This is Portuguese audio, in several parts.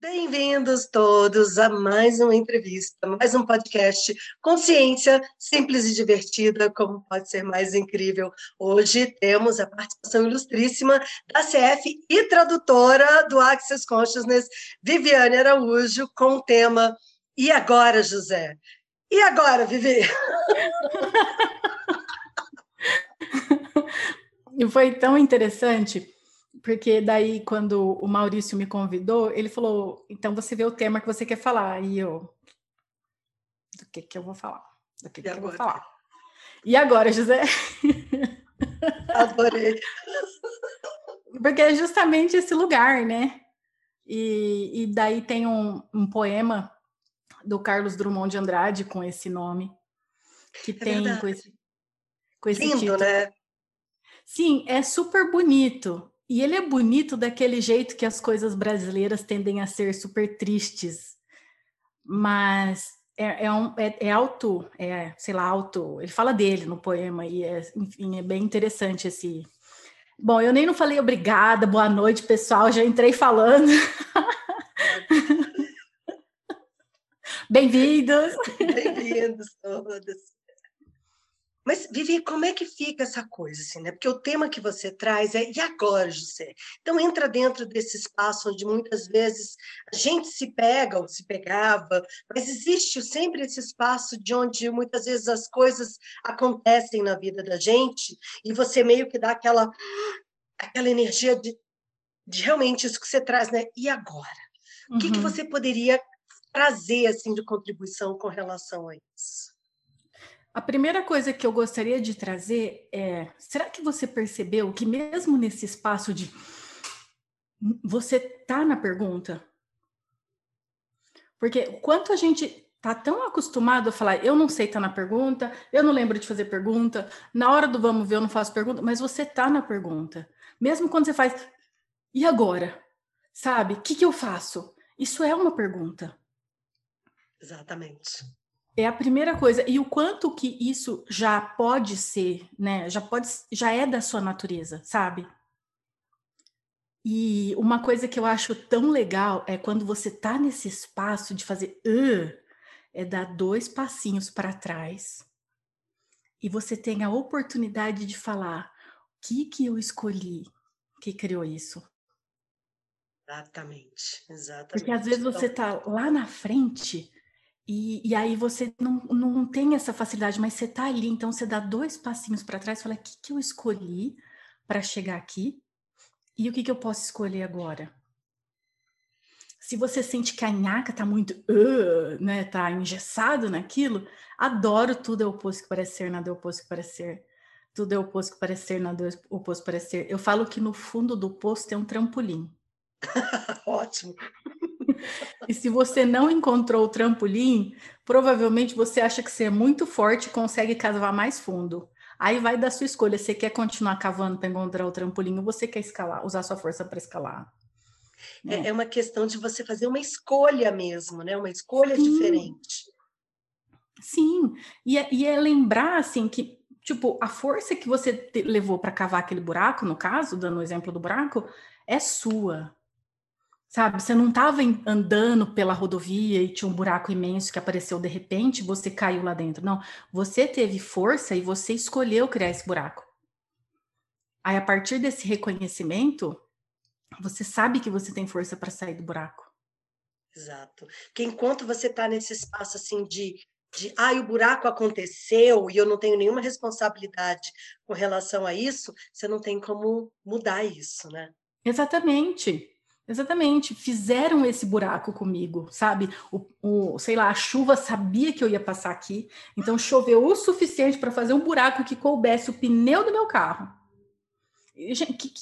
Bem-vindos todos a mais uma entrevista, mais um podcast Consciência Simples e Divertida, como pode ser mais incrível. Hoje temos a participação ilustríssima da CF e tradutora do Access Consciousness, Viviane Araújo, com o tema E agora, José? E agora, Vivi? Foi tão interessante porque daí, quando o Maurício me convidou, ele falou: então você vê o tema que você quer falar. E eu, do que que eu vou falar? Do que, que eu vou falar? E agora, José? Adorei. Porque é justamente esse lugar, né? E, e daí tem um, um, poema do Carlos Drummond de Andrade com esse nome, que é tem verdade. com esse, com esse Lindo, título. né? Sim, é super bonito. E ele é bonito daquele jeito que as coisas brasileiras tendem a ser super tristes, mas é, é, um, é, é alto, é, sei lá, alto. Ele fala dele no poema e é, enfim, é bem interessante esse. Bom, eu nem não falei obrigada, boa noite, pessoal, já entrei falando. Bem-vindos. Bem-vindos todos. Mas, Vivi, como é que fica essa coisa, assim, né? Porque o tema que você traz é e agora, José? Então, entra dentro desse espaço onde muitas vezes a gente se pega ou se pegava, mas existe sempre esse espaço de onde muitas vezes as coisas acontecem na vida da gente e você meio que dá aquela, aquela energia de, de realmente isso que você traz, né? E agora? O que, que uhum. você poderia trazer, assim, de contribuição com relação a isso? A primeira coisa que eu gostaria de trazer é: será que você percebeu que, mesmo nesse espaço de. Você tá na pergunta? Porque quanto a gente tá tão acostumado a falar, eu não sei tá na pergunta, eu não lembro de fazer pergunta, na hora do vamos ver eu não faço pergunta, mas você tá na pergunta. Mesmo quando você faz, e agora? Sabe? O que, que eu faço? Isso é uma pergunta. Exatamente. É a primeira coisa. E o quanto que isso já pode ser, né? Já pode, já é da sua natureza, sabe? E uma coisa que eu acho tão legal é quando você tá nesse espaço de fazer uh, é dar dois passinhos para trás e você tem a oportunidade de falar o que que eu escolhi que criou isso. Exatamente, exatamente. Porque às vezes você tá lá na frente e, e, aí você não, não tem essa facilidade, mas você está ali, então você dá dois passinhos para trás e fala: o que, que eu escolhi para chegar aqui e o que, que eu posso escolher agora? Se você sente que a nhaca está muito, uh, né, tá engessado naquilo, adoro tudo é oposto que parece ser, nada é oposto que parece ser. Tudo é oposto que parece ser, nada é oposto que parece ser. Eu falo que no fundo do poço tem um trampolim. Ótimo. E se você não encontrou o trampolim, provavelmente você acha que você é muito forte e consegue cavar mais fundo. Aí vai da sua escolha. Você quer continuar cavando para encontrar o trampolim ou você quer escalar, usar sua força para escalar? É, é, uma questão de você fazer uma escolha mesmo, né? Uma escolha Sim. diferente. Sim, e é, e é lembrar assim que tipo a força que você te, levou para cavar aquele buraco, no caso, dando o exemplo do buraco, é sua. Sabe, você não estava andando pela rodovia e tinha um buraco imenso que apareceu de repente, você caiu lá dentro. Não, você teve força e você escolheu criar esse buraco. Aí, a partir desse reconhecimento, você sabe que você tem força para sair do buraco. Exato. Porque enquanto você está nesse espaço assim de, de ah, o buraco aconteceu e eu não tenho nenhuma responsabilidade com relação a isso, você não tem como mudar isso, né? Exatamente. Exatamente, fizeram esse buraco comigo, sabe? O, o, sei lá, a chuva sabia que eu ia passar aqui, então choveu o suficiente para fazer um buraco que coubesse o pneu do meu carro. E, gente, que, que...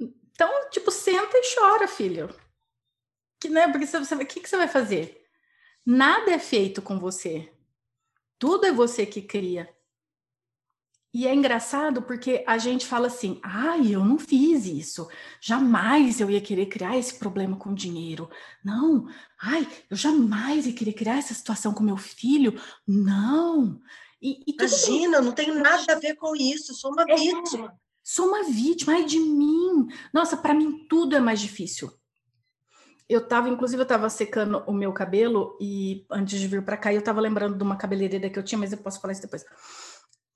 Então, tipo, senta e chora, filho. Que, né? Porque você, o que, que você vai fazer? Nada é feito com você. Tudo é você que cria. E é engraçado porque a gente fala assim: ai, eu não fiz isso, jamais eu ia querer criar esse problema com dinheiro. Não, ai, eu jamais ia querer criar essa situação com meu filho. Não. E, e Imagina, bem. não tenho nada a ver com isso, sou uma é, vítima. Sou uma vítima, ai de mim. Nossa, para mim tudo é mais difícil. eu tava, inclusive, eu tava secando o meu cabelo e antes de vir para cá, eu tava lembrando de uma cabeleireira que eu tinha, mas eu posso falar isso depois.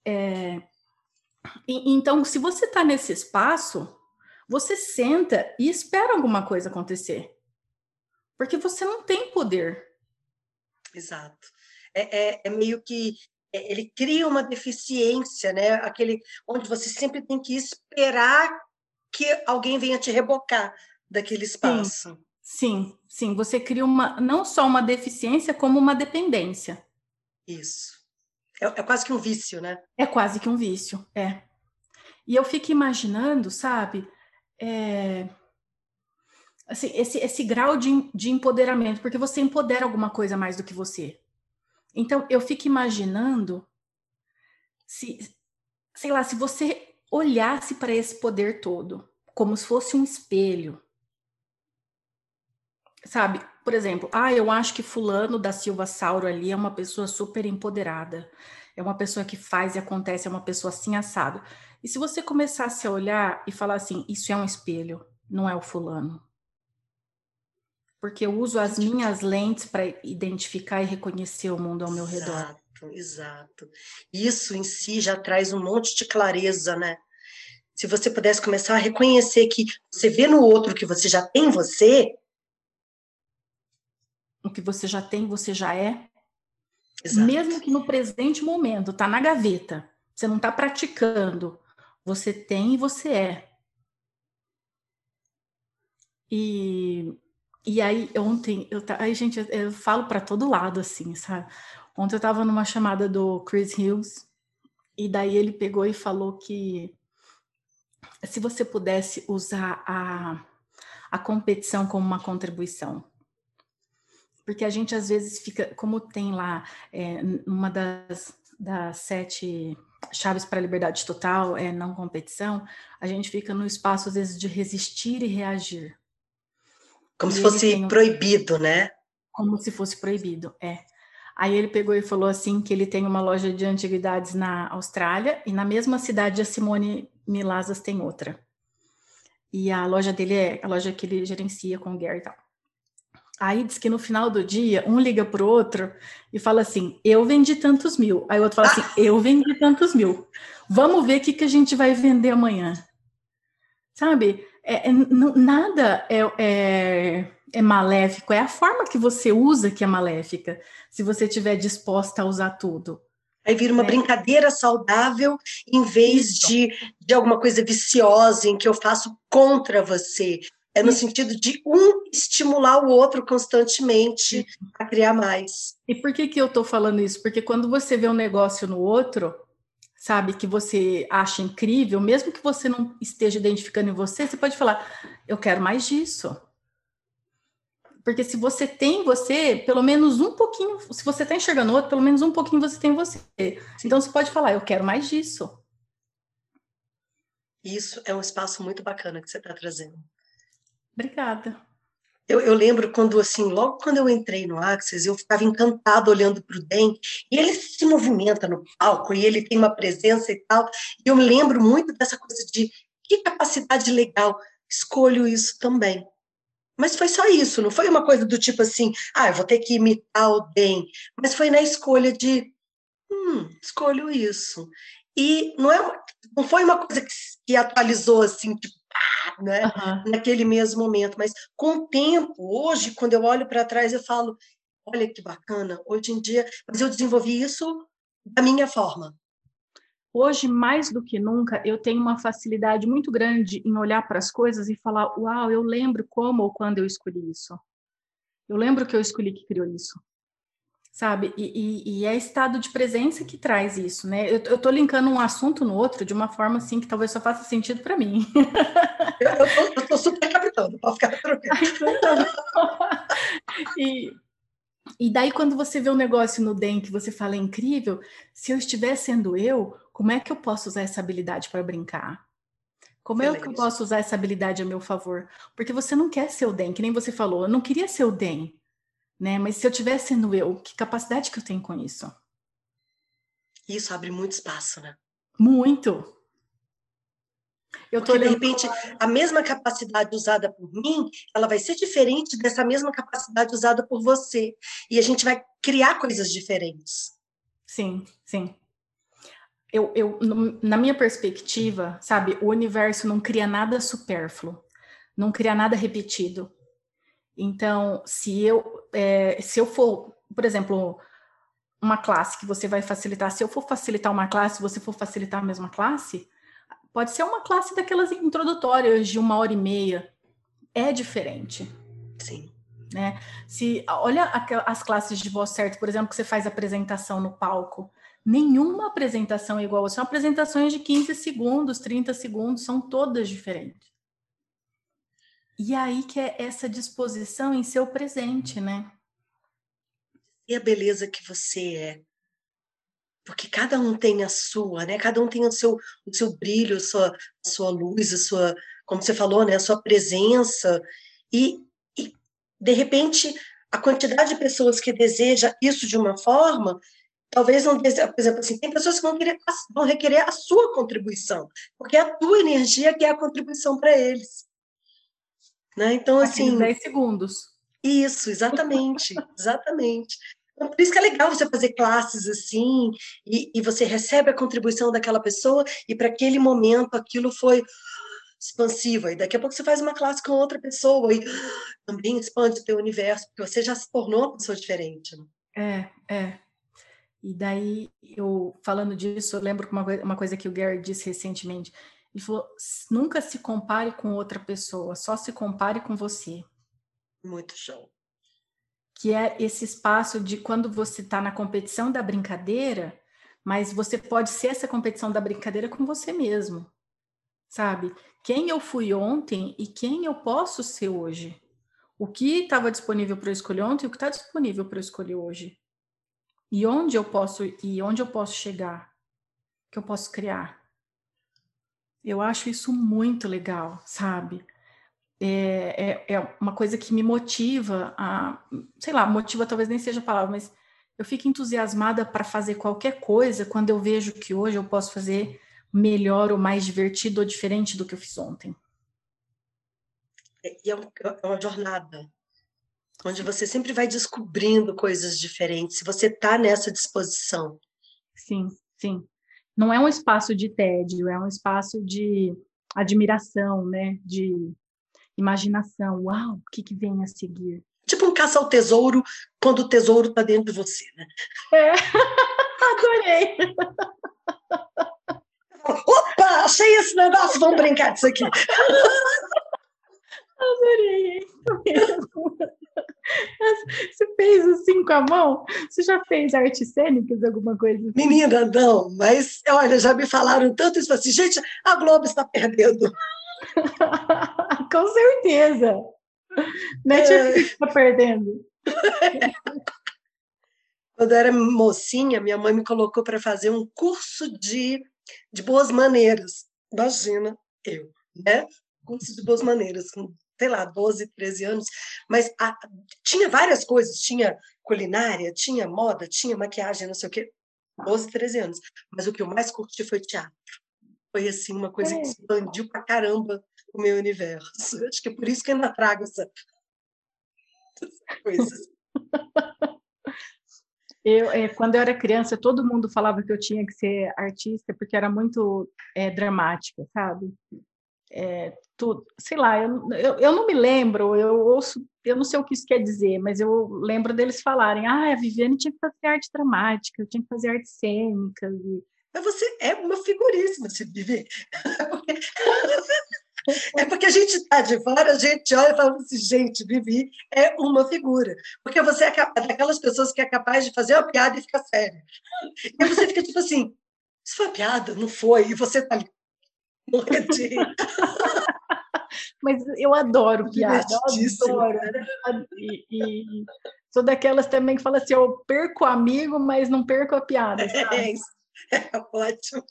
É, e, então, se você tá nesse espaço, você senta e espera alguma coisa acontecer. Porque você não tem poder. Exato. É, é, é meio que é, ele cria uma deficiência, né? Aquele onde você sempre tem que esperar que alguém venha te rebocar daquele espaço. Sim. Sim, sim, você cria uma não só uma deficiência, como uma dependência. Isso. É, é, quase que um vício, né? É quase que um vício, é. E eu fico imaginando, sabe, é, assim, esse, esse grau de, de empoderamento, porque você empodera alguma coisa mais do que você. Então, eu fico imaginando se, sei lá, se você olhasse para esse poder todo como se fosse um espelho, sabe? Por exemplo, ah, eu acho que fulano da Silva Sauro ali é uma pessoa super empoderada, é uma pessoa que faz e acontece, é uma pessoa assim assado. E se você começasse a olhar e falar assim, isso é um espelho, não é o fulano. Porque eu uso as minhas lentes para identificar e reconhecer o mundo ao meu exato, redor. Exato, exato. Isso em si já traz um monte de clareza, né? Se você pudesse começar a reconhecer que você vê no outro que você já tem você, o que você já tem, você já é. Exato. Mesmo que no presente momento, tá na gaveta, você não tá praticando, você tem e você é. E, e aí, ontem, eu, aí, gente, eu, eu falo para todo lado, assim, sabe? Ontem eu tava numa chamada do Chris Hughes, e daí ele pegou e falou que se você pudesse usar a, a competição como uma contribuição, porque a gente às vezes fica, como tem lá é, uma das, das sete chaves para a liberdade total, é não competição, a gente fica no espaço às vezes de resistir e reagir. Como e se fosse um, proibido, né? Como se fosse proibido, é. Aí ele pegou e falou assim que ele tem uma loja de antiguidades na Austrália e na mesma cidade a Simone Milazas tem outra. E a loja dele é a loja que ele gerencia com o Gary e tal. Aí diz que no final do dia, um liga para o outro e fala assim: Eu vendi tantos mil. Aí o outro fala assim: Eu vendi tantos mil. Vamos ver o que, que a gente vai vender amanhã. Sabe? É, é, não, nada é, é, é, maléfico, é a forma que você usa que é maléfica, se você estiver disposta a usar tudo. Aí vira uma é. brincadeira saudável em vez de, de alguma coisa viciosa em que eu faço contra você. É no sentido de um estimular o outro constantemente a criar mais. E por que, que eu estou falando isso? Porque quando você vê um negócio no outro, sabe, que você acha incrível, mesmo que você não esteja identificando em você, você pode falar: eu quero mais disso. Porque se você tem você, pelo menos um pouquinho, se você está enxergando outro, pelo menos um pouquinho você tem você. Então você pode falar: eu quero mais disso. Isso é um espaço muito bacana que você está trazendo. Obrigada. Eu, eu, lembro quando, assim, logo quando eu entrei no Axis, eu ficava encantada olhando para o Den, e ele se movimenta no palco, e ele tem uma presença e tal, e eu me lembro muito dessa coisa de que capacidade legal, escolho isso também. Mas foi só isso, não foi uma coisa do tipo assim, ah, eu vou ter que imitar o Den, mas foi na escolha de, hum, escolho isso. E não, é, não foi uma coisa que, que atualizou assim, tipo, né? Uhum. naquele mesmo momento. Mas com o tempo, hoje, quando eu olho para trás, eu falo: olha que bacana, hoje em dia, mas eu desenvolvi isso da minha forma. Hoje, mais do que nunca, eu tenho uma facilidade muito grande em olhar para as coisas e falar: Uau, eu lembro como ou quando eu escolhi isso. Eu lembro que eu escolhi que criou isso sabe? E, e, e, é estado de presença que traz isso, né? Eu, eu tô linkando um assunto no outro de uma forma assim que talvez só faça sentido para mim. Eu, eu, tô, eu tô super captando, pode ficar tranquilo. e, e daí, quando você vê um negócio no DEM que você fala é incrível, se eu estiver sendo eu, como é que eu posso usar essa habilidade para brincar? Como é que eu posso usar essa habilidade a meu favor? Porque você não quer ser o DEM, que nem você falou, eu não queria ser o DEM né? Mas se eu estiver sendo eu, que capacidade que eu tenho com isso? Isso abre muito espaço, né? Muito. Eu Porque, de repente, a mesma capacidade usada por mim, ela vai ser diferente dessa mesma capacidade usada por você. E a gente vai criar coisas diferentes. Sim, sim. Eu, eu, na minha perspectiva, sabe, o universo não cria nada supérfluo, não cria nada repetido. Então, se eu, é, se eu for, por exemplo, uma classe que você vai facilitar, se eu for facilitar uma classe, você for facilitar a mesma classe, Pode ser uma classe daquelas introdutórias de uma hora e meia. É diferente. Sim. Né? Se olha as classes de voz certa, por exemplo, que você faz apresentação no palco. Nenhuma apresentação é igual. São apresentações de 15 segundos, 30 segundos, são todas diferentes. E aí que é essa disposição em ser o presente, né? E a beleza que você é porque cada um tem a sua, né? Cada um tem o seu, o seu brilho, a sua, a sua luz, a sua, como você falou, né? A sua presença e, e de repente a quantidade de pessoas que deseja isso de uma forma, talvez não deseja, por exemplo, assim, tem pessoas que vão, querer, vão requerer a sua contribuição, porque é a tua energia que é a contribuição para eles. Né? Então, assim. 10 segundos. Isso, exatamente, exatamente. Então, por isso que é legal você fazer classes assim, e, e você recebe a contribuição daquela pessoa, e para aquele momento aquilo foi expansivo. E daqui a pouco você faz uma classe com outra pessoa, e também expande o teu universo, porque você já se tornou uma pessoa diferente. Né? É, é. E daí, eu falando disso, eu lembro uma, uma coisa que o Gary disse recentemente. Ele falou: nunca se compare com outra pessoa, só se compare com você. Muito show que é esse espaço de quando você está na competição da brincadeira, mas você pode ser essa competição da brincadeira com você mesmo, sabe? Quem eu fui ontem e quem eu posso ser hoje. O que estava disponível para eu escolher ontem e o que está disponível para eu escolher hoje. E onde eu posso e onde eu posso chegar, que eu posso criar. Eu acho isso muito legal, sabe? é, é, é, uma coisa que me motiva a, sei lá, motiva talvez nem seja a palavra, mas eu fico entusiasmada para fazer qualquer coisa quando eu vejo que hoje eu posso fazer melhor ou mais divertido ou diferente do que eu fiz ontem. É, e é, é uma jornada onde você sempre vai descobrindo coisas diferentes, se você está nessa disposição. Sim, sim. Não é um espaço de tédio, é um espaço de admiração, né? De imaginação. Uau, o que, que vem a seguir? Tipo um caça ao tesouro, quando o tesouro está dentro de você, né? É, adorei. Opa, achei esse negócio, vamos brincar disso aqui. Adorei, isso mesmo. Você fez assim com a mão? Você já fez artes cênicas, alguma coisa assim? Menina, não, mas olha, já me falaram tanto isso assim, gente, a Globo está perdendo. Com certeza. Netflix está perdendo. Quando eu era mocinha, minha mãe me colocou para fazer um curso de, de boas maneiras. Imagina, eu, né? Curso de boas maneiras, com, sei lá, 12, 13 anos. Mas a, tinha várias coisas. Tinha culinária, tinha moda, tinha maquiagem, não sei o quê. 12, 13 anos. Mas o que eu mais curti foi teatro foi assim uma coisa que é. expandiu pra caramba o meu universo. Acho que é por isso que eu ainda trago essa, essas coisas. Eu, é, quando eu era criança, todo mundo falava que eu tinha que ser artista porque era muito é, dramática, sabe? É, tudo, sei lá, eu, eu, eu, não me lembro, eu ouço, eu não sei o que isso quer dizer, mas eu lembro deles falarem, ah, a Viviane tinha que fazer arte dramática, eu tinha que fazer artes cênicas, e mas você é uma figuríssima, se viver. É porque a gente está de fora, a gente olha e fala assim, gente, Vivi é uma figura. Porque você é daquelas pessoas que é capaz de fazer uma piada e ficar séria. E você fica tipo assim, isso foi uma piada? Não foi? E você está ali morrendo de Mas eu adoro piada, eu adoro. E, e, sou daquelas também que fala assim, eu perco amigo, mas não perco a piada. Sabe? É isso. É ótimo.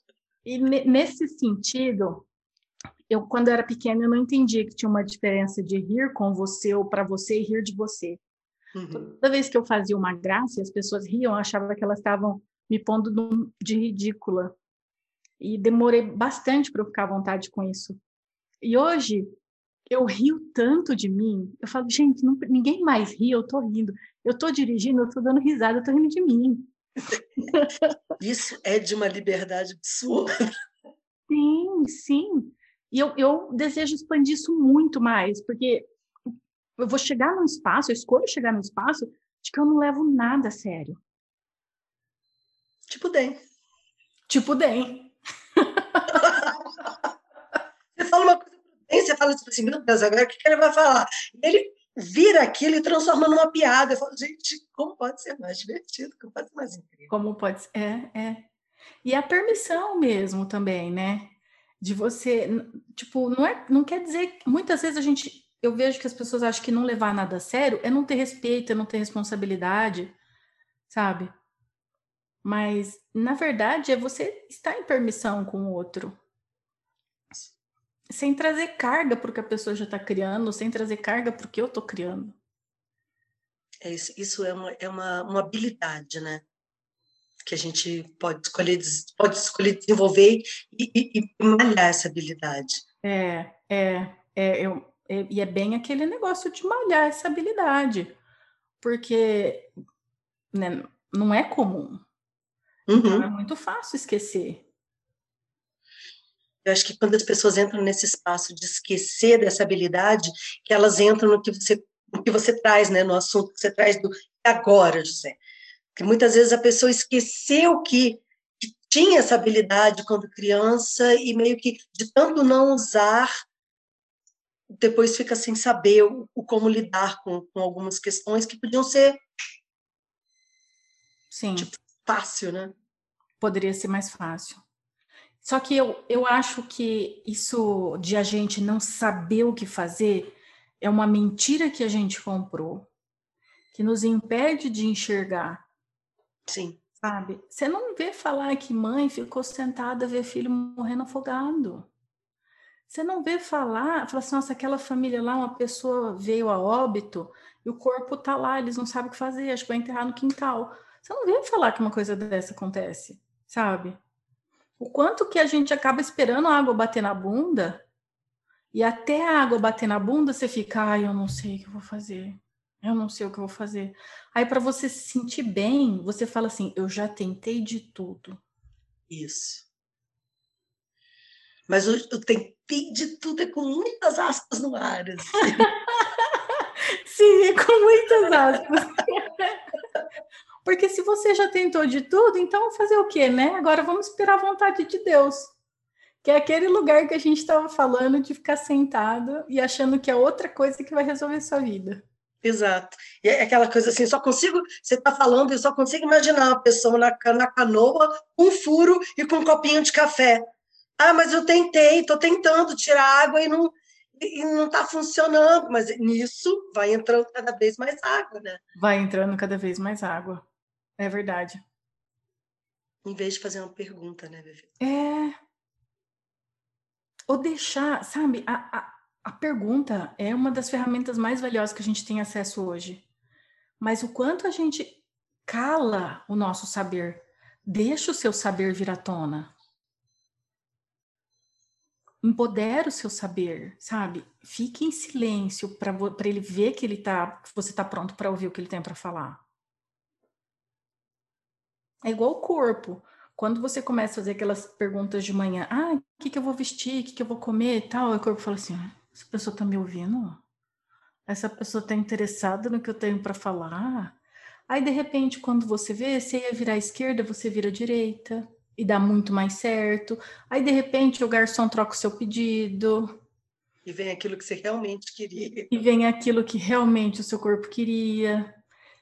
E nesse sentido, eu quando eu era pequena eu não entendia que tinha uma diferença de rir com você ou para você e rir de você. Uhum. Toda vez que eu fazia uma graça e as pessoas riam, eu achava que elas estavam me pondo de ridícula. E demorei bastante para eu ficar à vontade com isso. E hoje eu rio tanto de mim. Eu falo, gente, não, ninguém mais ri, eu tô rindo. Eu tô dirigindo, eu tô dando risada, eu tô rindo de mim. Isso é de uma liberdade absurda. Sim, sim. E eu, eu desejo expandir isso muito mais, porque eu vou chegar num espaço, eu escolho chegar num espaço de que eu não levo nada a sério. Tipo DEM. Tipo DEM. você fala uma coisa DEM, fala tipo assim, meu Deus, agora o que ele vai falar? Ele vira aquilo e transforma numa piada. Eu falo, gente, como pode ser mais divertido, como pode ser mais incrível? Como pode ser, é, é. E a permissão mesmo também, né? De você, tipo, não é, não quer dizer, muitas vezes a gente eu vejo que as pessoas acham que não levar nada a sério é não ter respeito, é não ter responsabilidade, sabe? Mas, na verdade, é você estar em permissão com o outro. Sem trazer carga para o que a pessoa já está criando, sem trazer carga para o que eu estou criando. É isso, isso é, uma, é uma, uma habilidade, né? Que a gente pode escolher, pode escolher desenvolver e, e, e malhar essa habilidade. É, é, é eu, é, e é bem aquele negócio de malhar essa habilidade, porque né, não é comum. Uhum. Então é muito fácil esquecer. Eu acho que quando as pessoas entram nesse espaço de esquecer dessa habilidade, que elas entram no que você, no que você traz, né, no assunto que você traz do agora, José. Que muitas vezes a pessoa esqueceu que, que tinha essa habilidade quando criança e meio que de tanto não usar depois fica sem saber o, o como lidar com, com, algumas questões que podiam ser Sim. Tipo, fácil, né? Poderia ser mais fácil. Só que eu, eu acho que isso de a gente não saber o que fazer é uma mentira que a gente comprou, que nos impede de enxergar. Sim. Sabe? Você não vê falar que mãe ficou sentada a ver filho morrendo afogado. Você não vê falar, fala assim, nossa, aquela família lá, uma pessoa veio a óbito e o corpo tá lá, eles não sabem o que fazer, acho que vai enterrar no quintal. Você não vê falar que uma coisa dessa acontece, sabe? O quanto que a gente acaba esperando a água bater na bunda e até a água bater na bunda você fica, ai, eu não sei o que eu vou fazer. Eu não sei o que eu vou fazer. Aí para você se sentir bem, você fala assim, eu já tentei de tudo. Isso. Mas o, o tentei de tudo é com muitas aspas no ar. Assim. Sim, é com muitas aspas. Porque se você já tentou de tudo, então fazer o quê, né? Agora vamos esperar a vontade de Deus. Que é aquele lugar que a gente estava falando de ficar sentado e achando que é outra coisa que vai resolver sua vida. Exato. E é aquela coisa assim, só consigo, você está falando, eu só consigo imaginar uma pessoa na, na canoa, um furo e com um copinho de café. Ah, mas eu tentei, estou tentando tirar água e não e não está funcionando, mas nisso vai entrando cada vez mais água, né? Vai entrando cada vez mais água. É verdade. Em vez de fazer uma pergunta, né, Vivi? É. Ou deixar, sabe, a, a, a pergunta é uma das ferramentas mais valiosas que a gente tem acesso hoje. Mas o quanto a gente cala o nosso saber, deixa o seu saber vir à tona empodera o seu saber, sabe? Fique em silêncio para ele ver que ele tá, que você está pronto para ouvir o que ele tem para falar. É igual o corpo. Quando você começa a fazer aquelas perguntas de manhã, ah, o que, que eu vou vestir, o que, que eu vou comer e tal, o corpo fala assim, ah, essa pessoa está me ouvindo? Essa pessoa está interessada no que eu tenho para falar? Aí, de repente, quando você vê, você ia virar à esquerda, você vira à direita e dá muito mais certo. Aí, de repente, o garçom troca o seu pedido. E vem aquilo que você realmente queria. E vem aquilo que realmente o seu corpo queria.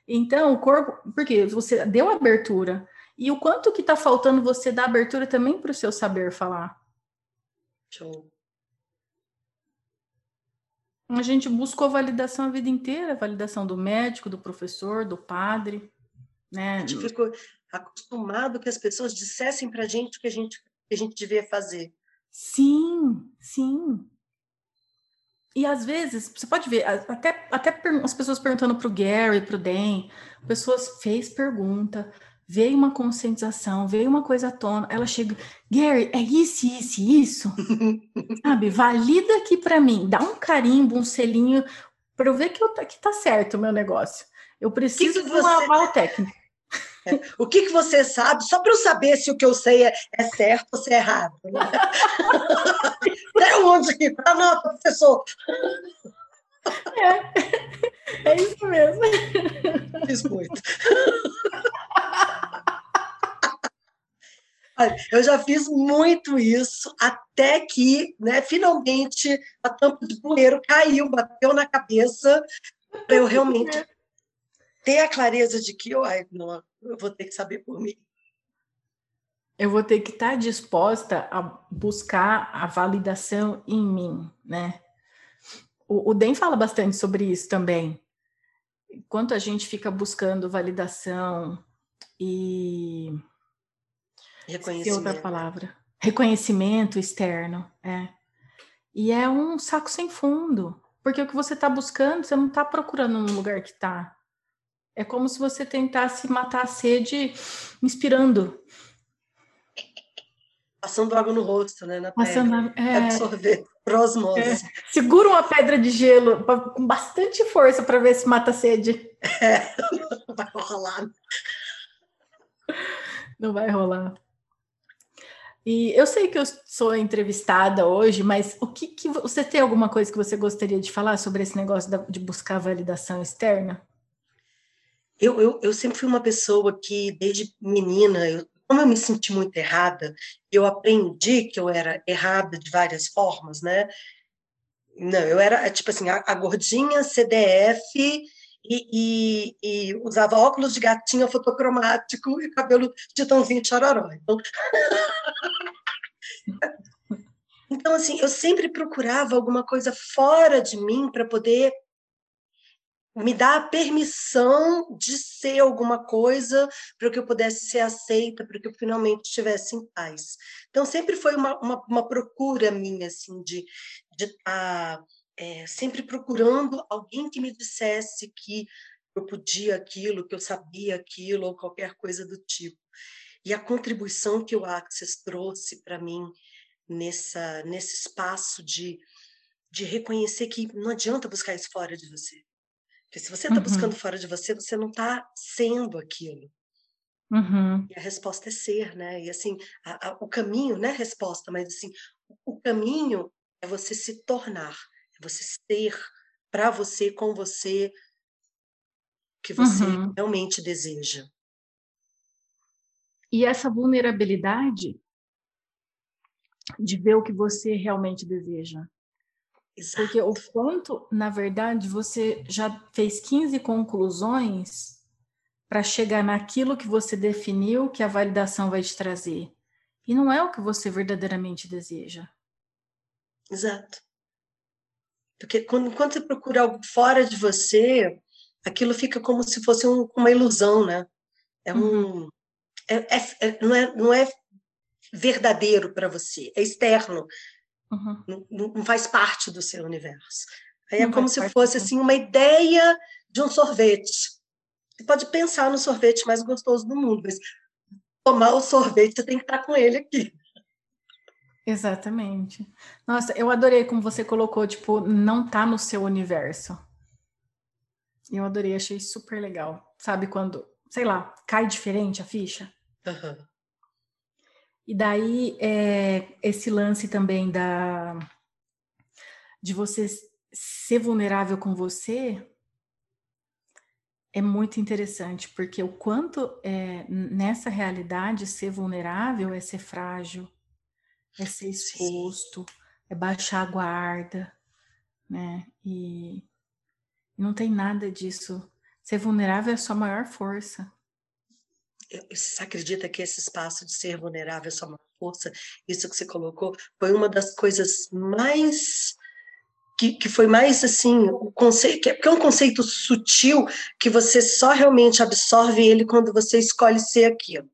Então, o corpo, porque você deu abertura. E o quanto que está faltando você dar abertura também para o seu saber falar. Show. A gente buscou validação a vida inteira, validação do médico, do professor, do padre, né? A gente ficou, acostumado que as pessoas dissessem para a gente o que a gente, que a gente devia fazer. Sim, sim. E às vezes, você pode ver, até, até as pessoas perguntando para o Gary, para o Dan, pessoas fez pergunta, veio uma conscientização, veio uma coisa à tona, ela chega, Gary, é isso, isso, isso, sabe? Valida aqui para mim, dá um carimbo, um selinho, para eu ver que, eu, que tá certo o meu negócio. Eu preciso que que de um aval técnico. É. O que, que você sabe, só para eu saber se o que eu sei é, é certo ou se é errado. Né? Um monte aqui, anota, professor. É, é isso mesmo. Fiz muito. Eu já fiz muito isso, até que, né, finalmente, a tampa de bueiro caiu, bateu na cabeça, para eu realmente ter a clareza de que eu, ai, não, eu vou ter que saber por mim. Eu vou ter que estar tá disposta a buscar a validação em mim, né? O, o DEM fala bastante sobre isso também. Enquanto a gente fica buscando validação e Reconhecimento. outra palavra. Reconhecimento externo, é. E é um saco sem fundo. Porque o que você está buscando, você não está procurando no lugar que está. É como se você tentasse matar a sede inspirando. Passando água no rosto, né? Na Passando pele. É... Absorver. Prosmose. É. Segura uma pedra de gelo pra, com bastante força para ver se mata a sede. É. Não vai rolar. Não vai rolar. E eu sei que eu sou entrevistada hoje, mas o que, que você tem alguma coisa que você gostaria de falar sobre esse negócio de buscar validação externa? Eu, eu, eu sempre fui uma pessoa que, desde menina, eu, como eu me senti muito errada, eu aprendi que eu era errada de várias formas, né? Não, eu era, tipo assim, a, a gordinha CDF e, e, e, usava óculos de gatinha fotocromático e cabelo titãozinho chororó. Então... então, assim, eu sempre procurava alguma coisa fora de mim para poder me dar a permissão de ser alguma coisa para que eu pudesse ser aceita, para que eu finalmente estivesse em paz. Então, sempre foi uma, uma, uma procura minha, assim, de estar tá, é, sempre procurando alguém que me dissesse que eu podia aquilo, que eu sabia aquilo, ou qualquer coisa do tipo. E a contribuição que o Access trouxe para mim nessa, nesse espaço de, de reconhecer que não adianta buscar isso fora de você porque se você está uhum. buscando fora de você, você não está sendo aquilo. Uhum. E a resposta é ser, né? E assim, a, a, o caminho, não é resposta, mas assim, o caminho é você se tornar, você ser para você, com você, que você uhum. realmente deseja. E essa vulnerabilidade de ver o que você realmente deseja. Exato. Porque o quanto, na verdade, você já fez 15 conclusões para chegar naquilo que você definiu que a validação vai te trazer. E não é o que você verdadeiramente deseja. Exato. Porque quando, quando você procura algo fora de você, aquilo fica como se fosse um, uma ilusão, né? É um. Uhum. É, é, é, não, é, não é verdadeiro para você, é externo. Uhum. Não, não, faz parte do seu universo. Aí é como se fosse assim uma ideia de um sorvete. Você pode pensar no sorvete mais gostoso do mundo, mas tomar o sorvete você tem que estar com ele aqui. Exatamente. Nossa, eu adorei como você colocou, tipo, não tá no seu universo. Eu adorei, achei super legal. Sabe quando, sei lá, cai diferente a ficha? Uhum. E daí é, esse lance também da de você ser vulnerável com você é muito interessante, porque o quanto é, nessa realidade ser vulnerável é ser frágil, é ser exposto, Sim. é baixar a guarda, né? E não tem nada disso. Ser vulnerável é a sua maior força você acredita que esse espaço de ser vulnerável é só uma força? Isso que você colocou foi uma das coisas mais que, que foi mais assim o conceito, porque é um conceito sutil que você só realmente absorve ele quando você escolhe ser aquilo.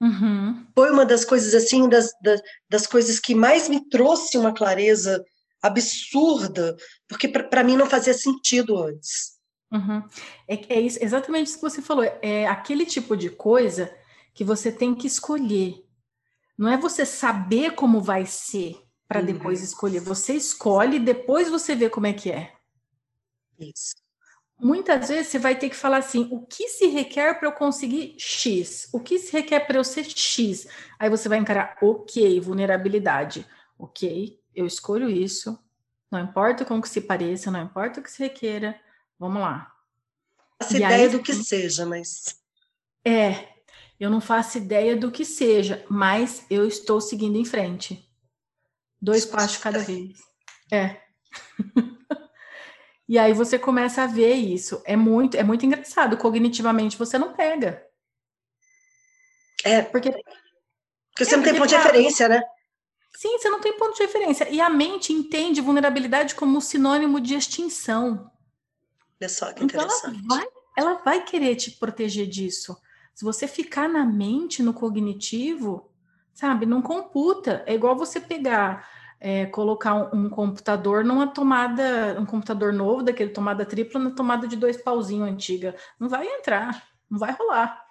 Uhum. Foi uma das coisas assim das, das, das coisas que mais me trouxe uma clareza absurda, porque para mim não fazia sentido antes. Uhum. É, é isso, exatamente isso que você falou. É aquele tipo de coisa que você tem que escolher. Não é você saber como vai ser para uhum. depois escolher. Você escolhe e depois você vê como é que é. Isso. Muitas vezes você vai ter que falar assim: o que se requer para eu conseguir X? O que se requer para eu ser X? Aí você vai encarar, ok, vulnerabilidade. Ok, eu escolho isso. Não importa como que se pareça, não importa o que se requeira. Vamos lá. Faço e ideia aí, do que seja, mas. É, eu não faço ideia do que seja, mas eu estou seguindo em frente. Dois passos cada vez. É. e aí você começa a ver isso. É muito, é muito engraçado. Cognitivamente você não pega. É. Porque, porque você é, não tem ponto de referência, né? Sim, você não tem ponto de referência. E a mente entende vulnerabilidade como sinônimo de extinção. Olha só que interessante. Então ela vai, ela vai querer te proteger disso. Se você ficar na mente, no cognitivo, sabe, não computa. É igual você pegar, é, colocar um, um, computador numa tomada, um computador novo, daquele tomada tripla, na tomada de dois pauzinhos antiga. Não vai entrar, não vai rolar.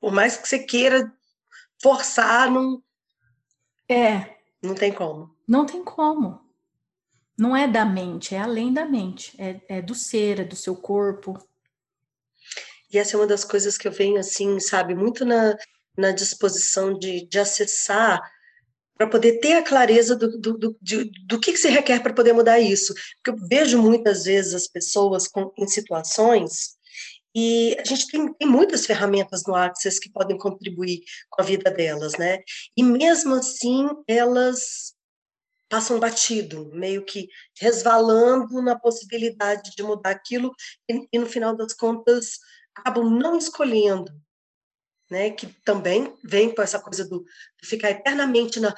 Por mais que você queira forçar, não. É. Não tem como. Não tem como. Não é da mente, é além da mente. É, é do ser, é do seu corpo. E essa é uma das coisas que eu venho, assim, sabe, muito na, na disposição de, de acessar para poder ter a clareza do, do, do, de, do que, que se requer para poder mudar isso. Porque eu vejo muitas vezes as pessoas com, em situações e a gente tem, tem, muitas ferramentas no Access que podem contribuir com a vida delas, né? E mesmo assim, elas passam batido, meio que resvalando na possibilidade de mudar aquilo, e, e no final das contas, acabam não escolhendo, né? Que também vem com essa coisa do ficar eternamente na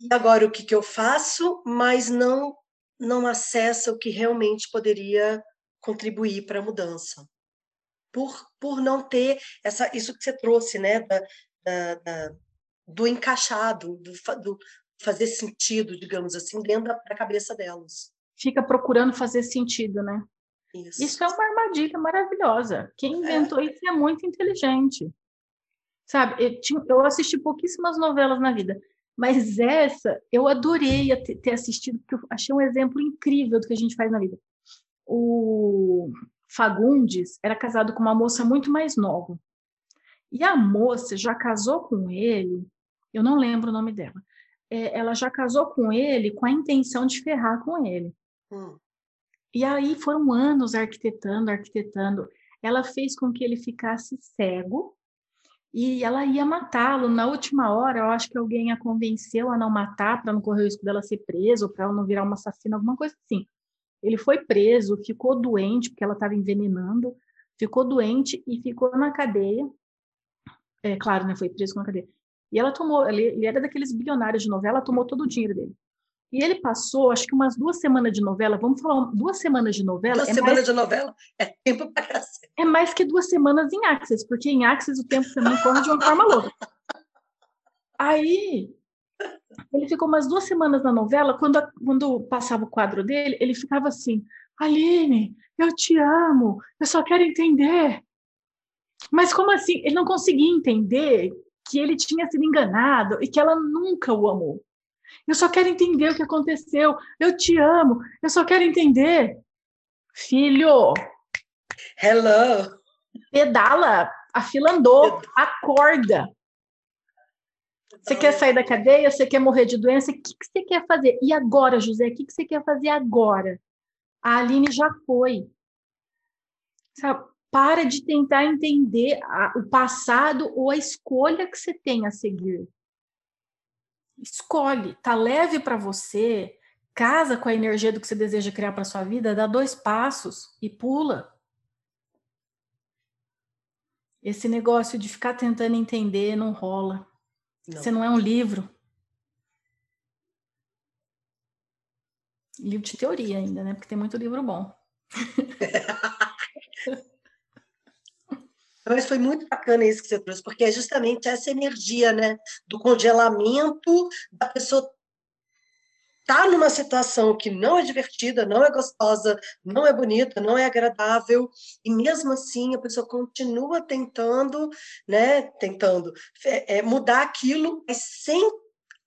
e agora o que, que eu faço, mas não não acessa o que realmente poderia contribuir para a mudança, por por não ter essa isso que você trouxe, né? Da, da, da do encaixado, do, do fazer sentido, digamos assim, dentro da, da cabeça delas. Fica procurando fazer sentido, né? Isso. isso é uma armadilha maravilhosa. Quem é. inventou é. isso é muito inteligente. Sabe, eu, tinha, eu, assisti pouquíssimas novelas na vida, mas essa eu adorei ter assistido, porque eu achei um exemplo incrível do que a gente faz na vida. O Fagundes era casado com uma moça muito mais nova. E a moça já casou com ele, eu não lembro o nome dela. É, ela já casou com ele com a intenção de ferrar com ele. Hum. E aí foram anos arquitetando, arquitetando. Ela fez com que ele ficasse cego e ela ia matá-lo. Na última hora, eu acho que alguém a convenceu a não matar para não correr o risco dela ser presa, para ela não virar uma assassina, alguma coisa assim. Ele foi preso, ficou doente porque ela estava envenenando, ficou doente e ficou na cadeia. É claro, né? Foi preso na cadeia. E ela tomou, ele, ele era daqueles bilionários de novela, tomou todo o dinheiro dele. E ele passou, acho que umas duas semanas de novela. Vamos falar, duas semanas de novela. Duas é semanas mais, de novela é tempo para cacete. É mais que duas semanas em Axis, porque em Axis o tempo também corre de uma forma louca. Aí ele ficou umas duas semanas na novela. Quando, quando passava o quadro dele, ele ficava assim: Aline, eu te amo, eu só quero entender. Mas como assim? Ele não conseguia entender que ele tinha sido enganado e que ela nunca o amou. Eu só quero entender o que aconteceu. Eu te amo. Eu só quero entender. Filho. Hello. Pedala. A fila andou. Acorda. Você quer sair da cadeia? Você quer morrer de doença? O que, que você quer fazer? E agora, José? O que, que você quer fazer agora? A Aline já foi. Sabe? Para de tentar entender a, o passado ou a escolha que você tem a seguir escolhe, tá leve para você, casa com a energia do que você deseja criar para sua vida, dá dois passos e pula. Esse negócio de ficar tentando entender não rola. Não. Você não é um livro. Livro de teoria ainda, né? Porque tem muito livro bom. Mas foi muito bacana isso que você trouxe, porque é justamente essa energia, né, do congelamento da pessoa está numa situação que não é divertida, não é gostosa, não é bonita, não é agradável, e mesmo assim a pessoa continua tentando, né, tentando é, é, mudar aquilo, mas sem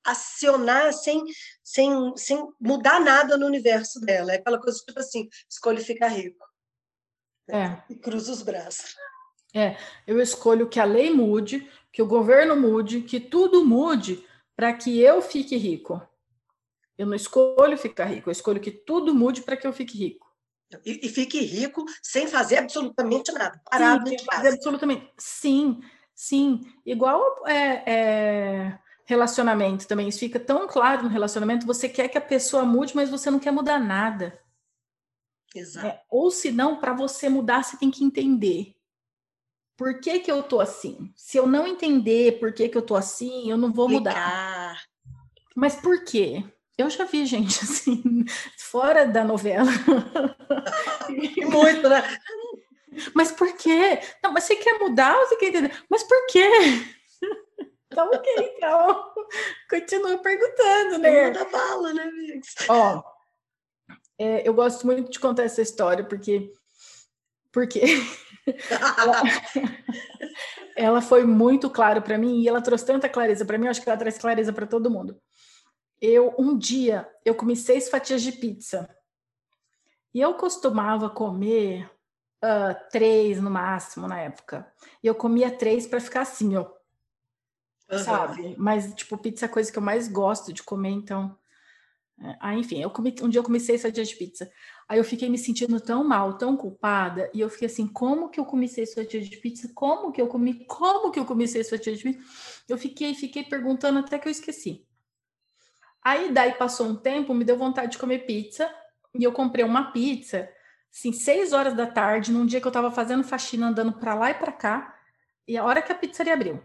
acionar, sem, sem, sem mudar nada no universo dela. É aquela coisa tipo assim, escolhe ficar rico. É. E cruza os braços. É, eu escolho que a lei mude, que o governo mude, que tudo mude para que eu fique rico. Eu não escolho ficar rico, eu escolho que tudo mude para que eu fique rico. E, e, fique rico sem fazer absolutamente nada, parado sim, fazer absolutamente. Sim, sim. Igual é, é, relacionamento também. Isso fica tão claro no relacionamento. Você quer que a pessoa mude, mas você não quer mudar nada. Exato. É, ou se não, para você mudar, você tem que entender. Por que, que eu tô assim? Se eu não entender por que, que eu tô assim, eu não vou mudar. Mas por quê? Eu já vi gente assim, fora da novela. Muito, né? Mas por quê? Não, mas você quer mudar ou você quer entender? Mas por quê? Então, ok, então. Continua perguntando, né? Da bala, né, amigos? Ó, é, eu gosto muito de contar essa história, porque. Porque. Ela, ela foi muito clara para mim e ela trouxe tanta clareza para mim, eu acho que ela traz clareza para todo mundo eu um dia eu comi seis fatias de pizza e eu costumava comer uh, três no máximo na época. E eu comia três para ficar assim, ó, uhum. sabe? Mas tipo pizza é a coisa que eu mais gosto de comer, então. Ah, enfim, eu comi, um dia eu comi seis fatias de pizza. Aí eu fiquei me sentindo tão mal, tão culpada, e eu fiquei assim, como que eu comi seis fatias de pizza? Como que eu comi? Como que eu comi seis de pizza? Eu fiquei, fiquei perguntando até que eu esqueci. Aí daí passou um tempo, me deu vontade de comer pizza e eu comprei uma pizza, assim, seis horas da tarde, num dia que eu tava fazendo faxina, andando para lá e para cá, e a hora que a pizzaria abriu.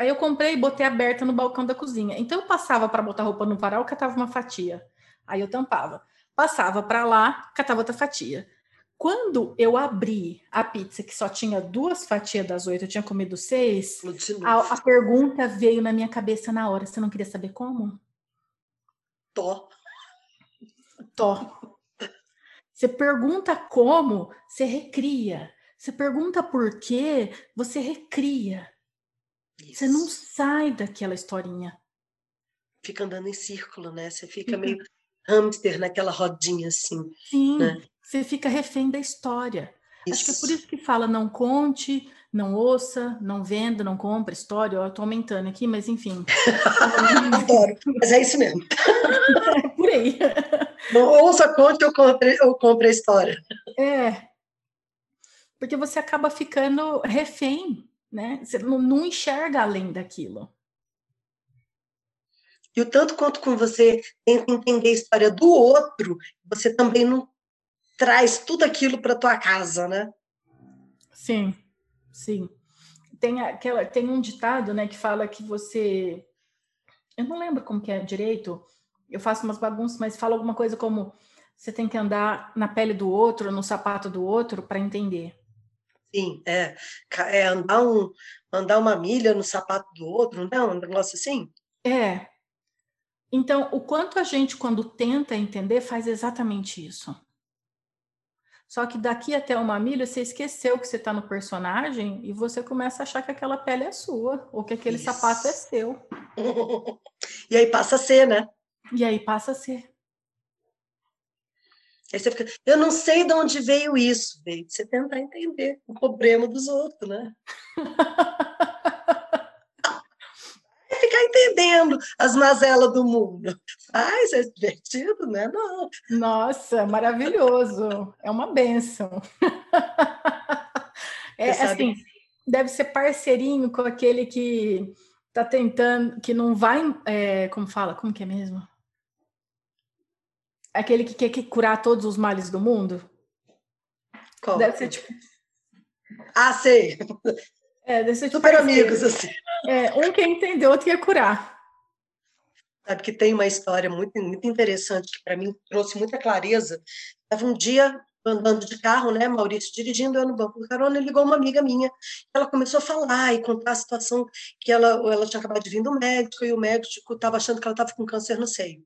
Aí eu comprei e botei aberta no balcão da cozinha. Então eu passava para botar roupa no varal, catava uma fatia. Aí eu tampava. Passava para lá, catava outra fatia. Quando eu abri a pizza, que só tinha duas fatias das oito, eu tinha comido seis, a, a pergunta veio na minha cabeça na hora. Você não queria saber como? Tó. Tó. Você pergunta como, você recria. Você pergunta por quê, você recria. Isso. Você não sai daquela historinha. Fica andando em círculo, né? Você fica, fica. meio hamster naquela rodinha assim. Sim, né? você fica refém da história. Isso. Acho que é por isso que fala não conte, não ouça, não venda, não compra história. Eu estou aumentando aqui, mas enfim. Adoro, mas é isso mesmo. É por aí. Não ouça, conte ou compre, ou compre a história. É. Porque você acaba ficando refém, né? Você não, não enxerga além daquilo. E o tanto quanto com você tenta entender a história do outro, você também não traz tudo aquilo para tua casa, né? Sim. Sim. Tem, aquela, tem um ditado, né, que fala que você. Eu não lembro como que é direito, eu faço umas bagunças, mas fala alguma coisa como você tem que andar na pele do outro, no sapato do outro, para entender. Sim, é, é andar, um, andar uma milha no sapato do outro, não é um negócio assim? É. Então, o quanto a gente, quando tenta entender, faz exatamente isso. Só que daqui até uma milha você esqueceu que você está no personagem e você começa a achar que aquela pele é sua, ou que aquele Isso. sapato é seu. e aí passa a ser, né? E aí passa a ser. Aí você fica, eu não sei de onde veio isso, veio de você tentar entender o problema dos outros, né? ficar entendendo as mazelas do mundo. Ai, isso é divertido, né? Não. Nossa, maravilhoso. É uma benção. é assim, deve ser parceirinho com aquele que tá tentando, que não vai, é, como fala, como que é mesmo? Aquele que quer curar todos os males do mundo? Qual? Deve ser tipo. Ah, sei. É, deve ser Super amigos, assim. É, um quer entender, outro quer curar. Sabe que tem uma história muito, muito interessante que para mim trouxe muita clareza. Estava um dia andando de carro, né, Maurício dirigindo, eu no banco do carona, e ligou uma amiga minha. Ela começou a falar e contar a situação que ela, ela tinha acabado de vir do médico e o médico estava achando que ela estava com câncer no seio.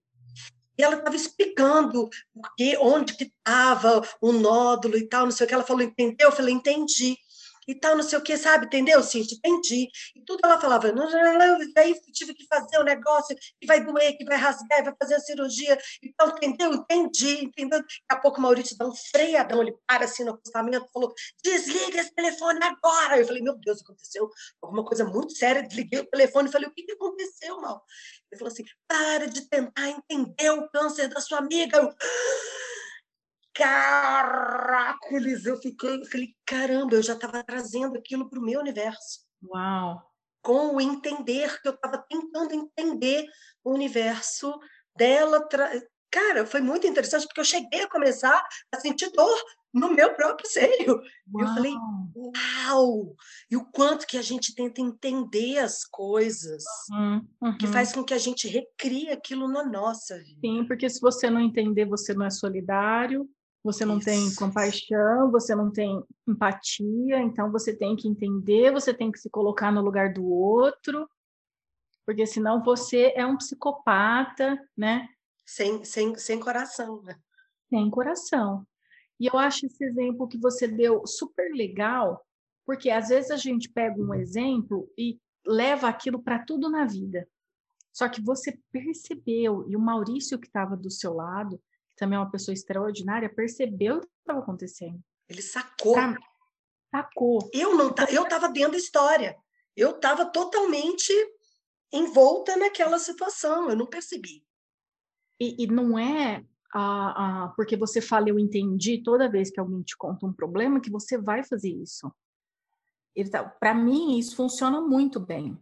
E ela estava explicando porque, onde que estava o nódulo e tal, não sei o que. Ela falou, entendeu? Eu falei, entendi e tal, não sei o que, sabe? Entendeu, Cintia? Entendi. E tudo ela falava, aí tive que fazer um negócio que vai doer, que vai rasgar, vai fazer a cirurgia. Então, entendeu? Entendi, entendeu? Daqui a pouco o Maurício dá um freadão, ele para assim no acostamento falou: desliga esse telefone agora. Eu falei, meu Deus, aconteceu alguma coisa muito séria. Desliguei o telefone e falei, o que, que aconteceu, mal? Ele falou assim: para de tentar entender o câncer da sua amiga. Eu, Caracoles! Eu fiquei, eu falei, caramba, eu já estava trazendo aquilo para o meu universo. Uau! Com o entender, que eu estava tentando entender o universo dela. Tra... Cara, foi muito interessante, porque eu cheguei a começar a sentir dor no meu próprio seio. Uau. Eu falei, uau! E o quanto que a gente tenta entender as coisas, uhum, uhum. que faz com que a gente recrie aquilo na nossa vida. Sim, porque se você não entender, você não é solidário, você não Isso. tem compaixão, você não tem empatia, então você tem que entender, você tem que se colocar no lugar do outro, porque senão você é um psicopata, né? Sem, sem, sem coração, né? Sem coração. E eu acho esse exemplo que você deu super legal, porque às vezes a gente pega um exemplo e leva aquilo para tudo na vida. Só que você percebeu, e o Maurício que estava do seu lado, que também é uma pessoa extraordinária, percebeu o que estava acontecendo. Ele sacou. Pra... Sacou. Eu não eu estava dentro da história. Eu estava totalmente envolta naquela situação, eu não percebi. E, e não é ah, ah, porque você fala eu entendi toda vez que alguém te conta um problema que você vai fazer isso. Tá, Para mim, isso funciona muito bem.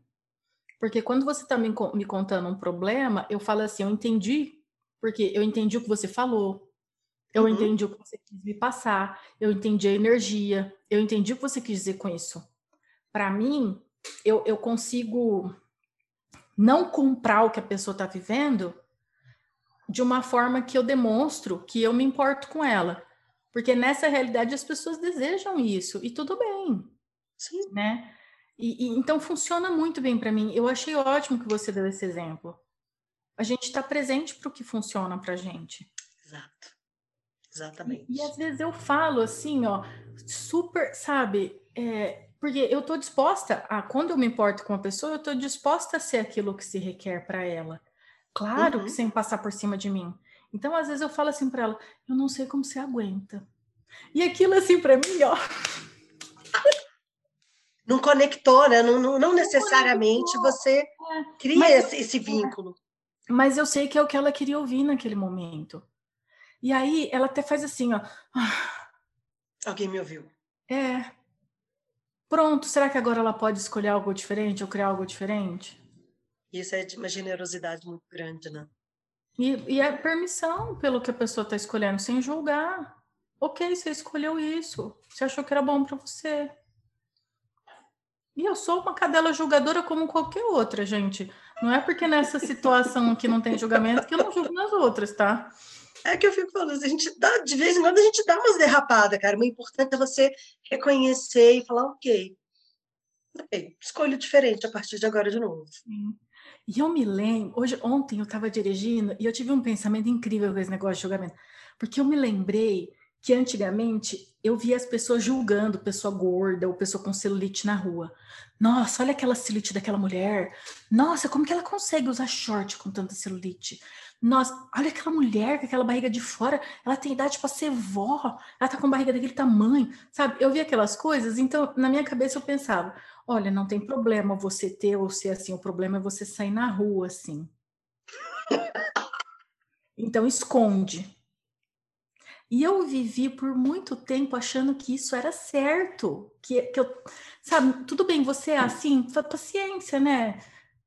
Porque quando você está me, me contando um problema, eu falo assim, eu entendi porque eu entendi o que você falou, eu uhum. entendi o que você quis me passar, eu entendi a energia, eu entendi o que você quis dizer com isso. Para mim, eu, eu consigo não comprar o que a pessoa está vivendo de uma forma que eu demonstro que eu me importo com ela. Porque nessa realidade as pessoas desejam isso, e tudo bem. Sim. Né? E, e então funciona muito bem para mim. Eu achei ótimo que você deu esse exemplo a gente está presente para o que funciona para a gente. Exato. Exatamente. E, e, às vezes eu falo assim, ó, super, sabe? É, porque eu estou disposta a, quando eu me importo com uma pessoa, eu estou disposta a ser aquilo que se requer para ela. Claro uhum. que sem passar por cima de mim. Então, às vezes eu falo assim para ela, eu não sei como você aguenta. E aquilo assim para mim, ó. Não conectou, né? Não, não, não necessariamente não você é. cria esse, esse vínculo mas eu sei que é o que ela queria ouvir naquele momento. E aí ela até faz assim, ó. Alguém me ouviu. É. Pronto, será que agora ela pode escolher algo diferente ou criar algo diferente? Isso é de uma generosidade muito grande, né? E, e é permissão pelo que a pessoa está escolhendo, sem julgar. Ok, você escolheu isso. Você achou que era bom para você. E eu sou uma cadela julgadora como qualquer outra, gente. Não é porque nessa situação que não tem julgamento que eu não julgo nas outras, tá? É que eu fico falando, a gente dá, de vez em quando a gente dá umas derrapadas, cara. O importante é você reconhecer e falar, ok, ok, escolho diferente a partir de agora de novo. Sim. E eu me lembro, hoje, ontem eu estava dirigindo e eu tive um pensamento incrível com esse negócio de julgamento, porque eu me lembrei que antigamente eu via as pessoas julgando pessoa gorda ou pessoa com celulite na rua. Nossa, olha aquela celulite daquela mulher. Nossa, como que ela consegue usar short com tanta celulite? Nossa, olha aquela mulher com aquela barriga de fora, ela tem idade para ser vó, ela tá com barriga daquele tamanho, sabe? Eu via aquelas coisas, então na minha cabeça eu pensava, olha, não tem problema você ter ou ser assim, o problema é você sair na rua assim. Então esconde, e eu vivi por muito tempo achando que isso era certo, que, que eu, sabe, tudo bem, você é assim, paciência, né?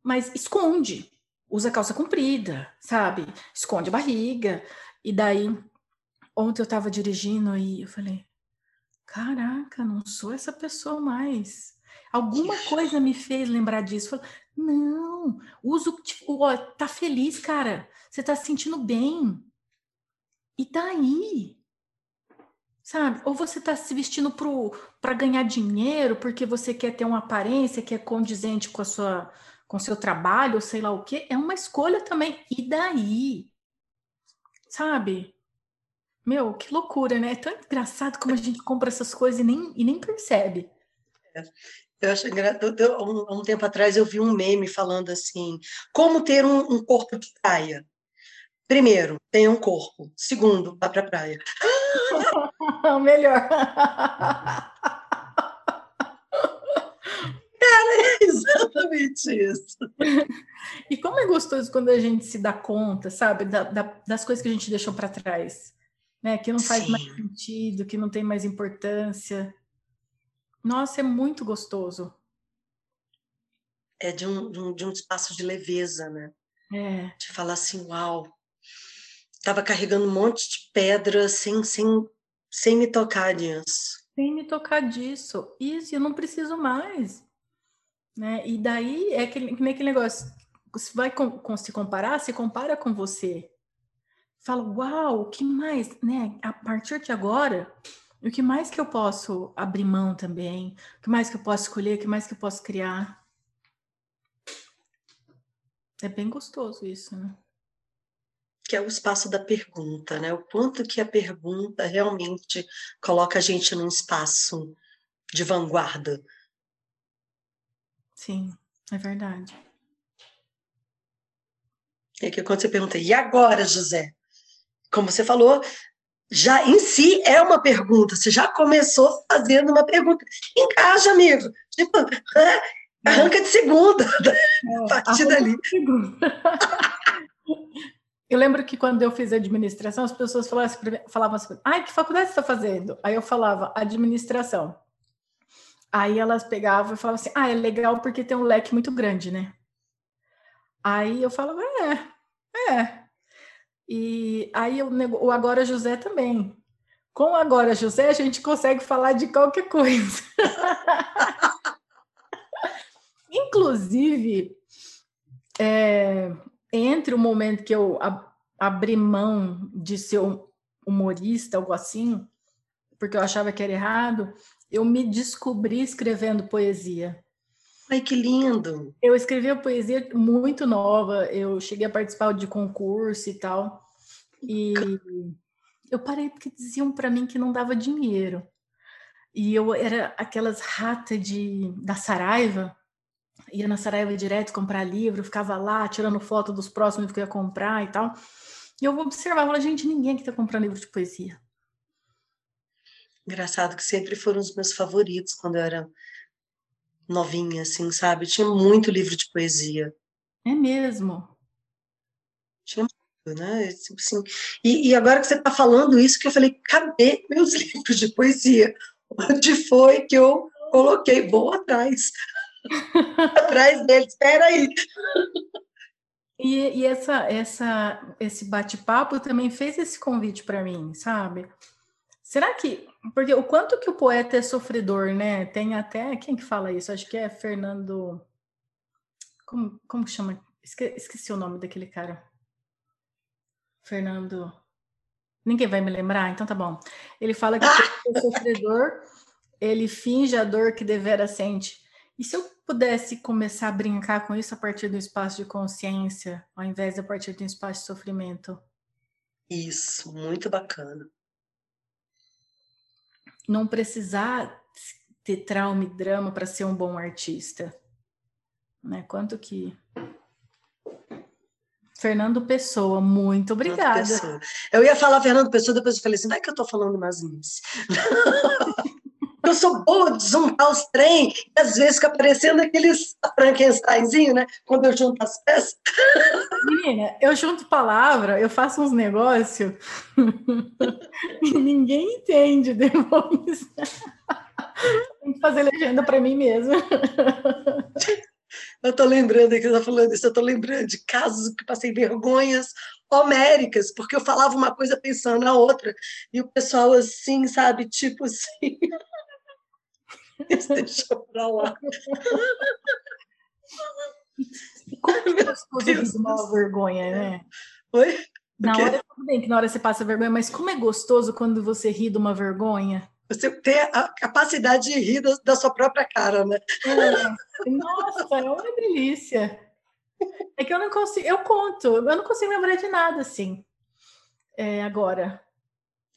Mas esconde, usa calça comprida, sabe? Esconde a barriga. E daí, ontem eu estava dirigindo e eu falei, caraca, não sou essa pessoa mais. Alguma coisa me fez lembrar disso. Falei, não, uso, tipo, ó, tá feliz, cara. Você tá se sentindo bem. E daí? Sabe? Ou você está se vestindo para ganhar dinheiro, porque você quer ter uma aparência que é condizente com a sua com seu trabalho, ou sei lá o quê, é uma escolha também. E daí? sabe? Meu, que loucura, né? É tão engraçado como a gente compra essas coisas e nem, e nem percebe. É. Eu acho engraçado. Um, um tempo atrás eu vi um meme falando assim: como ter um, um corpo de praia. Primeiro, tenha um corpo. Segundo, vá para a praia. Melhor. Cara, é exatamente isso. E como é gostoso quando a gente se dá conta, sabe, da, da, das coisas que a gente deixou para trás, né? Que não faz Sim. mais sentido, que não tem mais importância. Nossa, é muito gostoso. É de um, de um, de um espaço de leveza, né? É. De falar assim, uau, estava carregando um monte de pedra sem, sem, sem me tocar disso. Sem me tocar disso. Isso, eu não preciso mais. Né? E daí é que nem aquele negócio. Você vai com, com, se comparar, se compara com você. Fala, uau, o que mais, né? A partir de agora, o que mais que eu posso abrir mão também? O que mais que eu posso escolher? O que mais que eu posso criar? É bem gostoso isso, né? Que é o espaço da pergunta, né? O quanto que a pergunta realmente coloca a gente num espaço de vanguarda. Sim, é verdade. É que quando você pergunta, e agora, José? Como você falou, já em si é uma pergunta. Você já começou fazendo uma pergunta. Encaixa, amigo. Tipo, arranca de segunda. É, a partir dali. Eu lembro que quando eu fiz administração, as pessoas falavam assim, assim ai, que faculdade você está fazendo? Aí eu falava, administração. Aí elas pegavam e falavam assim, ah, é legal porque tem um leque muito grande, né? Aí eu falava, é, é, e aí o, o Agora José também. Com o Agora José, a gente consegue falar de qualquer coisa. Inclusive, é, entre o momento que eu abri mão de ser humorista, algo assim, porque eu achava que era errado, eu me descobri escrevendo poesia. Ai, que lindo! Eu escrevi a poesia muito nova, eu cheguei a participar de concurso e tal. E eu parei porque diziam para mim que não dava dinheiro. E eu era aquelas ratas de da Saraiva, ia na Saraiva direto comprar livro, ficava lá tirando foto dos próximos que eu ia comprar e tal. E eu observava, falava, gente, ninguém aqui está comprando livro de poesia. Engraçado que sempre foram os meus favoritos quando eu era novinha, assim, sabe? Tinha muito livro de poesia. É mesmo? Tinha né? Tipo assim, e, e, agora que você está falando isso, que eu falei, cadê meus livros de poesia? Onde foi que eu coloquei? Vou atrás. Atrás dele, espera aí. E, e, essa, essa, esse bate-papo também fez esse convite para mim, sabe? Será que. Porque o quanto que o poeta é sofredor, né? Tem até. Quem que fala isso? Acho que é Fernando. Como, como chama? Esque, esqueci o nome daquele cara. Fernando. Ninguém vai me lembrar, então tá bom. Ele fala que o sofredor, ele finge a dor que devera sente. E se eu pudesse começar a brincar com isso a partir do espaço de consciência, ao invés de a partir de um espaço de sofrimento? Isso, muito bacana. Não precisar ter trauma e drama para ser um bom artista. Né? Quanto que Fernando Pessoa, muito obrigada. Pessoa. Eu ia falar Fernando Pessoa, depois eu falei assim, vai que eu estou falando masmice. eu sou boa de juntar os trem, e às vezes fica parecendo aqueles Frankensteinzinho, né? Quando eu junto as peças. Menina, eu junto palavra, eu faço uns negócios e ninguém entende depois. Tem que fazer legenda para mim mesmo. Eu estou lembrando que você está falando isso, eu estou lembrando de casos que passei vergonhas homéricas, porque eu falava uma coisa pensando na outra, e o pessoal assim, sabe, tipo assim. Deixa pra lá. Como que é gostoso uma vergonha, né? Oi? Na hora, tudo bem que na hora você passa vergonha, mas como é gostoso quando você ri de uma vergonha? Você tem a capacidade de rir da, da sua própria cara, né? É. Nossa, é uma delícia. É que eu não consigo, eu conto, eu não consigo lembrar de nada assim. é, agora.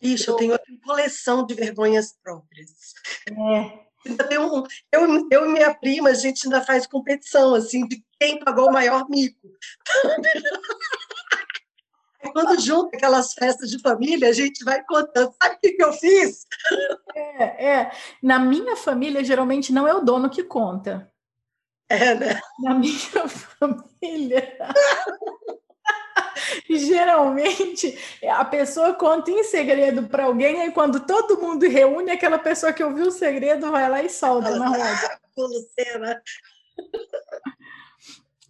Ixi, eu, eu tenho coleção de vergonhas próprias. É. Um, eu, eu e minha prima, a gente ainda faz competição, assim, de quem pagou o maior mico. Quando junta aquelas festas de família, a gente vai contando. Sabe o que, que eu fiz? É, é. Na minha família, geralmente não é o dono que conta. É, né? Na minha família. geralmente a pessoa conta em segredo para alguém, e quando todo mundo reúne, aquela pessoa que ouviu o segredo vai lá e solta na roda. Lucena.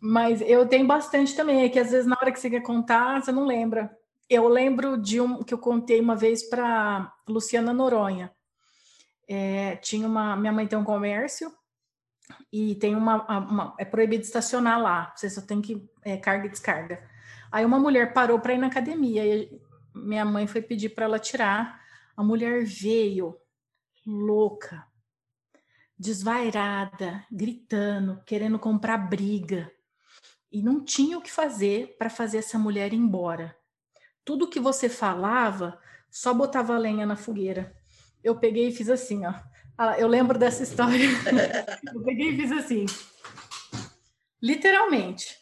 Mas eu tenho bastante também, é que às vezes na hora que você quer contar, você não lembra. Eu lembro de um que eu contei uma vez para Luciana Noronha. É, tinha uma, minha mãe tem um comércio e tem uma, uma é proibido estacionar lá. Você só tem que é, carga e descarga. Aí uma mulher parou para ir na academia e minha mãe foi pedir para ela tirar. A mulher veio louca, desvairada, gritando, querendo comprar briga e não tinha o que fazer para fazer essa mulher ir embora. Tudo que você falava, só botava lenha na fogueira. Eu peguei e fiz assim, ó. Ah, eu lembro dessa história. eu peguei e fiz assim. Literalmente.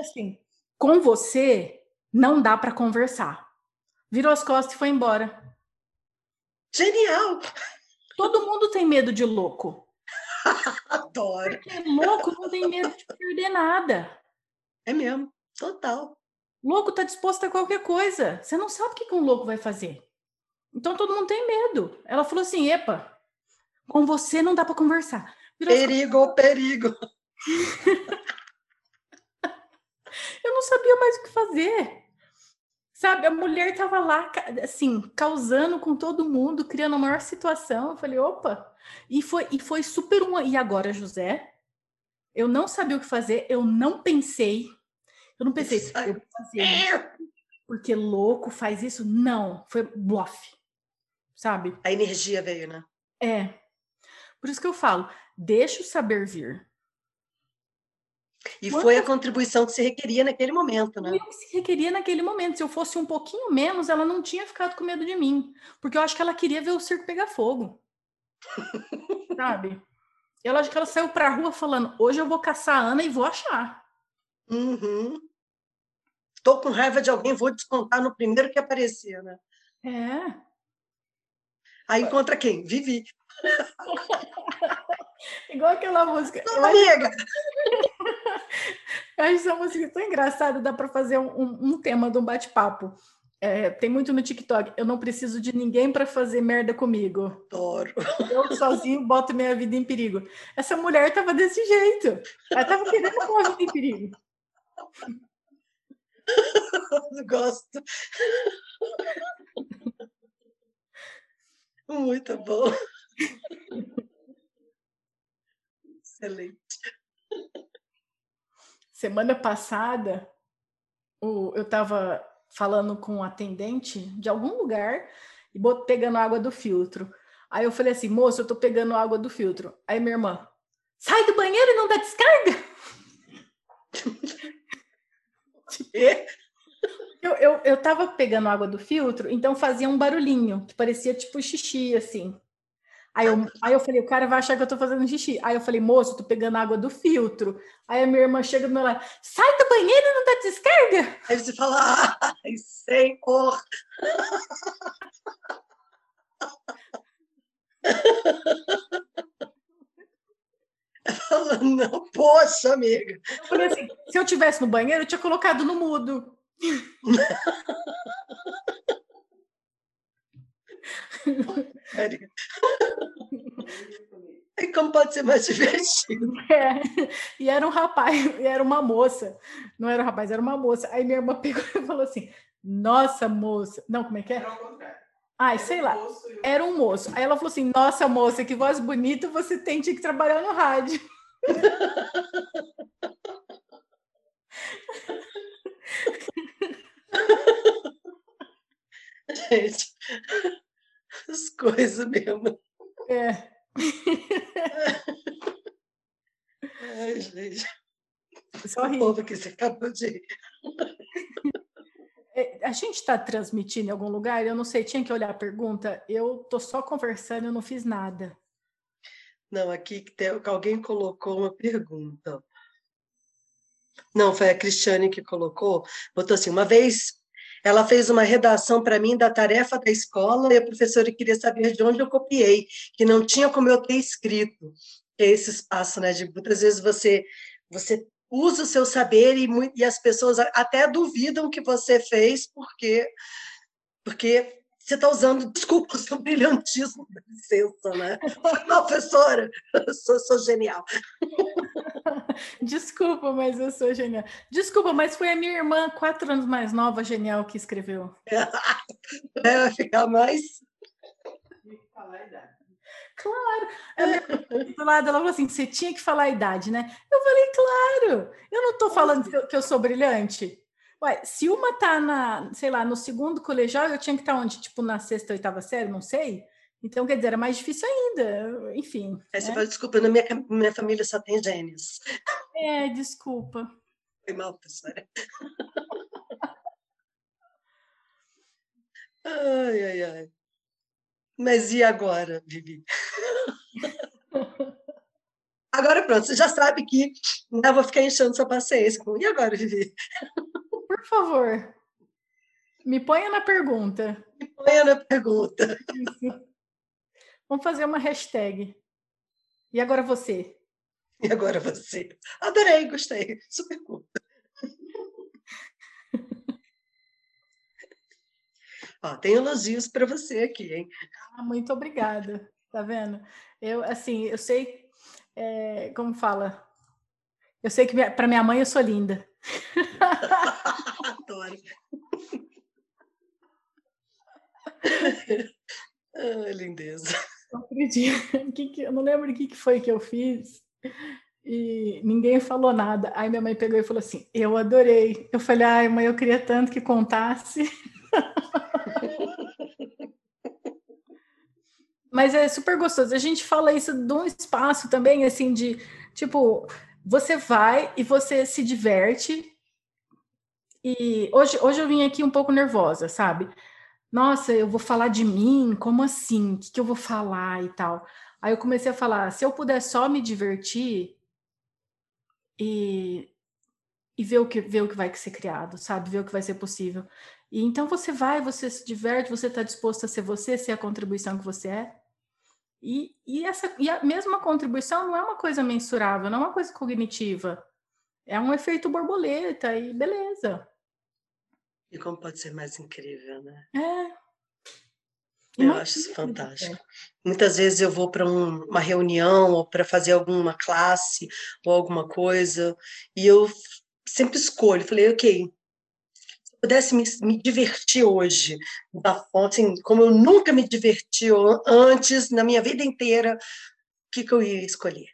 Assim, com você não dá para conversar. Virou as costas e foi embora. Genial! Todo mundo tem medo de louco. Adoro. Porque louco não tem medo de perder nada. É mesmo, total. Louco tá disposto a qualquer coisa. Você não sabe o que um louco vai fazer. Então todo mundo tem medo. Ela falou assim: epa, com você não dá para conversar. Virou perigo, perigo. Eu não sabia mais o que fazer. Sabe, a mulher estava lá, assim, causando com todo mundo, criando a maior situação. Eu falei, opa! E foi, e foi super um. E agora, José? Eu não sabia o que fazer, eu não pensei. Eu não pensei, eu vou fazer porque louco faz isso. Não, foi bluff. Sabe? A energia veio, né? É. Por isso que eu falo, deixa o saber vir. E foi a contribuição que se requeria naquele momento, né? Que se requeria naquele momento. Se eu fosse um pouquinho menos, ela não tinha ficado com medo de mim. Porque eu acho que ela queria ver o circo pegar fogo. Sabe? Eu acho que ela saiu pra rua falando: hoje eu vou caçar a Ana e vou achar. Uhum. Tô com raiva de alguém, vou descontar no primeiro que aparecer, né? É. Aí encontra quem? Vivi. Igual aquela música. Não, amiga! Eu acho essa música tão engraçada, dá para fazer um, um, tema de um bate-papo. É, tem muito no TikTok. Eu não preciso de ninguém para fazer merda comigo. Adoro. Eu sozinho boto minha vida em perigo. Essa mulher tava desse jeito. Ela tava querendo pôr a vida em perigo. Gosto. Muito bom. Excelente. Semana passada, eu estava falando com um atendente de algum lugar e pegando água do filtro. Aí eu falei assim, moço, eu estou pegando água do filtro. Aí minha irmã, sai do banheiro e não dá descarga. eu, eu, eu tava pegando água do filtro, então fazia um barulhinho, que parecia tipo xixi, assim. Aí eu, aí eu falei, o cara vai achar que eu tô fazendo xixi. Aí eu falei, moço, tô pegando água do filtro. Aí a minha irmã chega do meu lado, sai do banheiro e não dá descarga. Aí você fala, ai, senhor. Não, poxa, amiga. Eu falei assim, se eu tivesse no banheiro, eu tinha colocado no mudo. E como pode ser mais divertido? É, e era um rapaz, e era uma moça. Não era um rapaz, era uma moça. Aí minha irmã pegou e falou assim: Nossa, moça. Não, como é que é? Ai, sei lá. Era um moço. Aí ela falou assim: Nossa, moça, que voz bonita você tem, tinha que trabalhar no rádio. gente, as coisas mesmo. É. Ai, gente. Só o povo que você acabou de. É, a gente está transmitindo em algum lugar? Eu não sei, tinha que olhar a pergunta. Eu tô só conversando, eu não fiz nada. Não, aqui tem, alguém colocou uma pergunta. Não, foi a Cristiane que colocou. Botou assim: uma vez ela fez uma redação para mim da tarefa da escola e a professora queria saber de onde eu copiei, que não tinha como eu ter escrito. É esse espaço, né? De muitas vezes você você usa o seu saber e, e as pessoas até duvidam que você fez porque porque você está usando, desculpa, o seu brilhantismo, dá licença, né? Professora, eu sou, sou genial. Desculpa, mas eu sou genial. Desculpa, mas foi a minha irmã, quatro anos mais nova, genial, que escreveu. É, vai ficar mais. Claro. do lado, ela falou assim: você tinha que falar a idade, né? Eu falei, claro, eu não estou falando que eu, que eu sou brilhante. Ué, se uma tá na, sei lá, no segundo colegial, eu tinha que estar tá onde? Tipo, na sexta, oitava série, não sei. Então, quer dizer, era mais difícil ainda, enfim. É, você né? fala, desculpa, na minha, minha família só tem gênios. É, desculpa. Foi mal, professora. ai, ai, ai. Mas e agora, Vivi? Agora pronto, você já sabe que né, eu vou ficar enchendo sua paciência. E agora, Vivi? Por favor, me ponha na pergunta. Me ponha na pergunta. Isso. Vamos fazer uma hashtag. E agora você? E agora você? Adorei, gostei. Super cool. Ó, tem elogios para você aqui, hein? Ah, muito obrigada. Tá vendo? Eu, assim, eu sei, é, como fala, eu sei que para minha mãe eu sou linda. Adoro. ah, lindeza. Eu não lembro o que foi que eu fiz e ninguém falou nada. Aí minha mãe pegou e falou assim: Eu adorei. Eu falei: Ai, mãe, eu queria tanto que contasse. Mas é super gostoso. A gente fala isso de um espaço também, assim, de tipo, você vai e você se diverte. E hoje, hoje eu vim aqui um pouco nervosa, sabe? Nossa, eu vou falar de mim? Como assim? O que, que eu vou falar e tal? Aí eu comecei a falar: se eu puder só me divertir e, e ver, o que, ver o que vai ser criado, sabe? Ver o que vai ser possível. E então você vai, você se diverte, você está disposto a ser você, ser a contribuição que você é. E, e, essa, e a mesma contribuição não é uma coisa mensurável, não é uma coisa cognitiva. É um efeito borboleta e beleza. E como pode ser mais incrível, né? É. Eu acho isso fantástico. Muitas vezes eu vou para um, uma reunião ou para fazer alguma classe ou alguma coisa e eu sempre escolho. Falei, ok, pudesse me, me, divertir hoje, da assim, como eu nunca me diverti antes na minha vida inteira, o que, que eu ia escolher?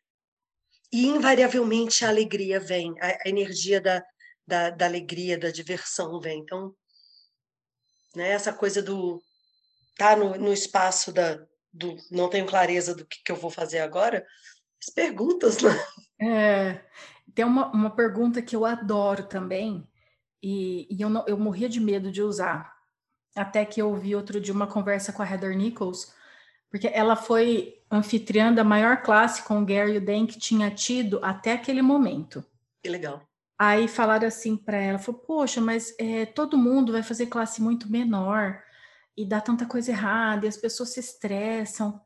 E invariavelmente a alegria vem, a, a energia da, da, da, alegria, da diversão vem. Então, né, essa coisa do tá no, no espaço da do não tenho clareza do que, que eu vou fazer agora, as perguntas, né? É, tem uma, uma pergunta que eu adoro também, e, e eu, não, eu morria de medo de usar. Até que eu ouvi outro dia uma conversa com a Heather Nichols, porque ela foi anfitriã da maior classe com o Gary Den que tinha tido até aquele momento. Que legal. Aí falaram assim para ela, falou, poxa, mas é, todo mundo vai fazer classe muito menor e dá tanta coisa errada e as pessoas se estressam. O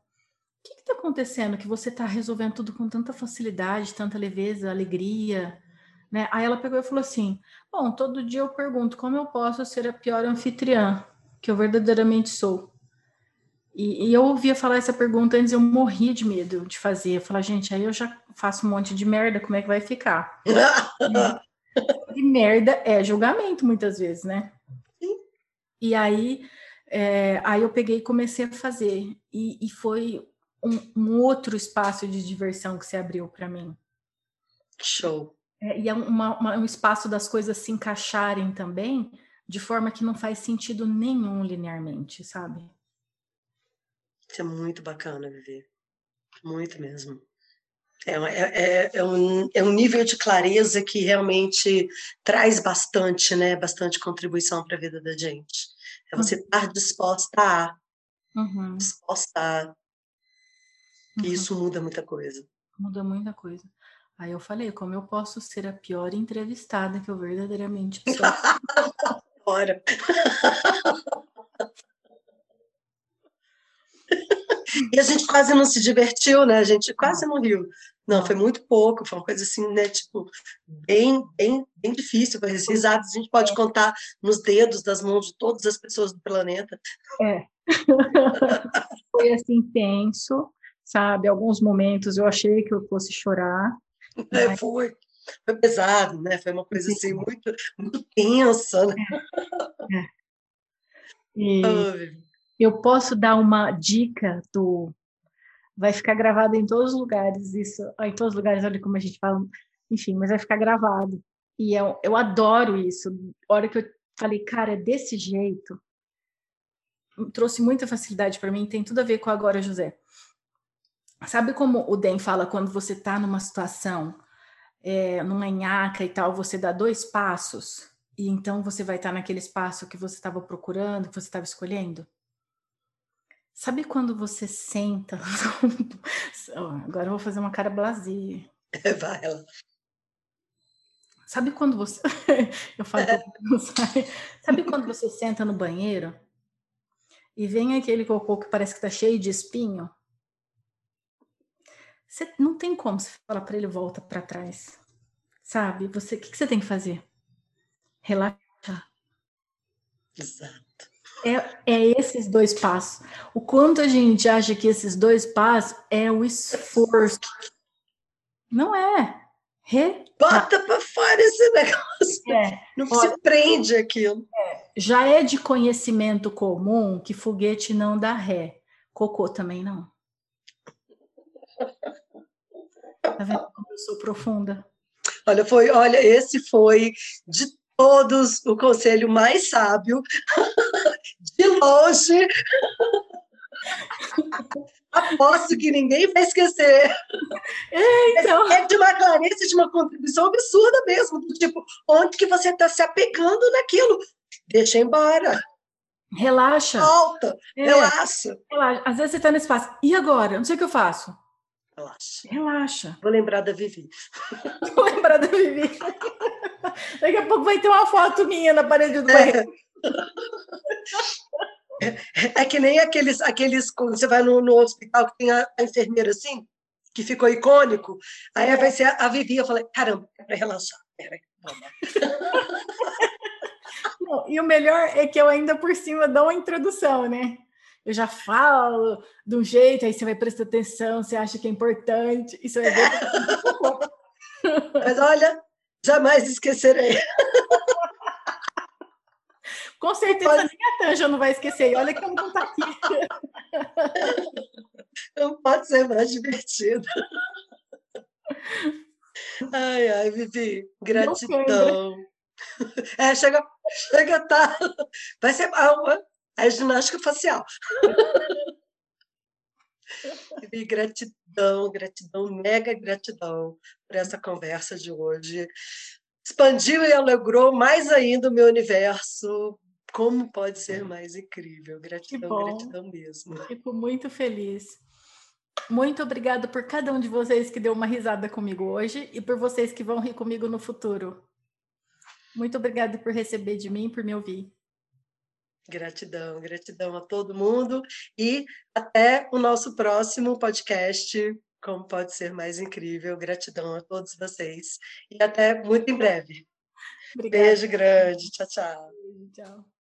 que está acontecendo que você está resolvendo tudo com tanta facilidade, tanta leveza, alegria? Né? Aí ela pegou e falou assim: Bom, todo dia eu pergunto como eu posso ser a pior anfitriã que eu verdadeiramente sou. E, e eu ouvia falar essa pergunta antes, eu morria de medo de fazer. Eu falava, gente, aí eu já faço um monte de merda, como é que vai ficar? e merda é julgamento, muitas vezes, né? E aí, é, aí eu peguei e comecei a fazer. E, e foi um, um outro espaço de diversão que se abriu para mim. Show. É, e é uma, uma, um espaço das coisas se encaixarem também, de forma que não faz sentido nenhum linearmente, sabe? Isso é muito bacana, Vivi. Muito mesmo. É, é, é, é, um, é um nível de clareza que realmente traz bastante, né? Bastante contribuição para a vida da gente. É você uhum. estar disposta a. Uhum. Disposta a. Uhum. E isso muda muita coisa. Muda muita coisa. Aí eu falei, como eu posso ser a pior entrevistada que eu verdadeiramente sou? Bora. E a gente quase não se divertiu, né? A gente quase não riu. Não, foi muito pouco, foi uma coisa assim, né? Tipo, bem, bem, bem difícil. As risadas a gente pode contar nos dedos das mãos de todas as pessoas do planeta. É. foi assim, tenso, sabe? Alguns momentos eu achei que eu fosse chorar. É, foi. Foi pesado, né? Foi uma coisa assim muito, muito tensa, né? É. é. E... Oh, eu posso dar uma dica do. Vai ficar gravado em todos os lugares, isso. Em todos os lugares, olha como a gente fala. Enfim, mas vai ficar gravado. E eu, eu adoro isso. A hora que eu falei, cara, é desse jeito, trouxe muita facilidade para mim, tem tudo a ver com agora, José. Sabe como o Den fala quando você está numa situação, é, numa nhaca e tal, você dá dois passos, e então você vai estar tá naquele espaço que você estava procurando, que você estava escolhendo? Sabe quando você senta? Agora eu vou fazer uma cara blasé. Vai ela. Sabe quando você. eu falo é. Sabe quando você senta no banheiro e vem aquele cocô que parece que tá cheio de espinho? Você não tem como você falar para ele volta para trás. Sabe? Você, o que, que você tem que fazer? Relaxar. Exato. É, é esses dois passos. O quanto a gente acha que esses dois passos é o esforço. Não é. Re... Bota para fora esse negócio. É. Não Olha, se prende aquilo. É. Já é de conhecimento comum que foguete não dá ré. Cocô também não. Tá vendo como eu sou profunda? Olha, foi, olha, esse foi de todos o conselho mais sábio, de longe. Aposto que ninguém vai esquecer. É, então. é de uma clareza, de uma contribuição absurda mesmo. Tipo, onde que você está se apegando naquilo? Deixa embora. Relaxa. Volta. É. Relaxa. Relaxa. Às vezes você está no espaço. E agora? Não sei o que eu faço. Relaxa. Relaxa. Vou lembrar da Vivi. Vou lembrar da Vivi. Daqui a pouco vai ter uma foto minha na parede do banheiro. É, é que nem aqueles, aqueles quando você vai no, no hospital que tem a, a, enfermeira assim, que ficou icônico, aí vai ser a, a Vivi, eu falei, caramba, é para relaxar. Peraí, Não, e o melhor é que eu ainda por cima dou uma introdução, né? Eu já falo de um jeito, aí você vai prestar atenção, você acha que é importante, você vai ver. Mas olha, Jamais esquecerei. Com certeza Pode... nem a Tanja não vai esquecer. Olha que eu não está aqui. Não pode ser mais divertido. Ai, ai, Vivi, gratidão. É, chega, chega, tá. Vai ser a, a ginástica facial. E gratidão, gratidão, mega gratidão por essa conversa de hoje. Expandiu e alegrou mais ainda o meu universo. Como pode ser mais incrível? Gratidão, gratidão mesmo. Fico muito feliz. Muito obrigada por cada um de vocês que deu uma risada comigo hoje e por vocês que vão rir comigo no futuro. Muito obrigada por receber de mim, por me ouvir. Gratidão, gratidão a todo mundo e até o nosso próximo podcast. Como pode ser mais incrível? Gratidão a todos vocês e até muito em breve. Obrigada. Beijo grande. Tchau, tchau. Tchau.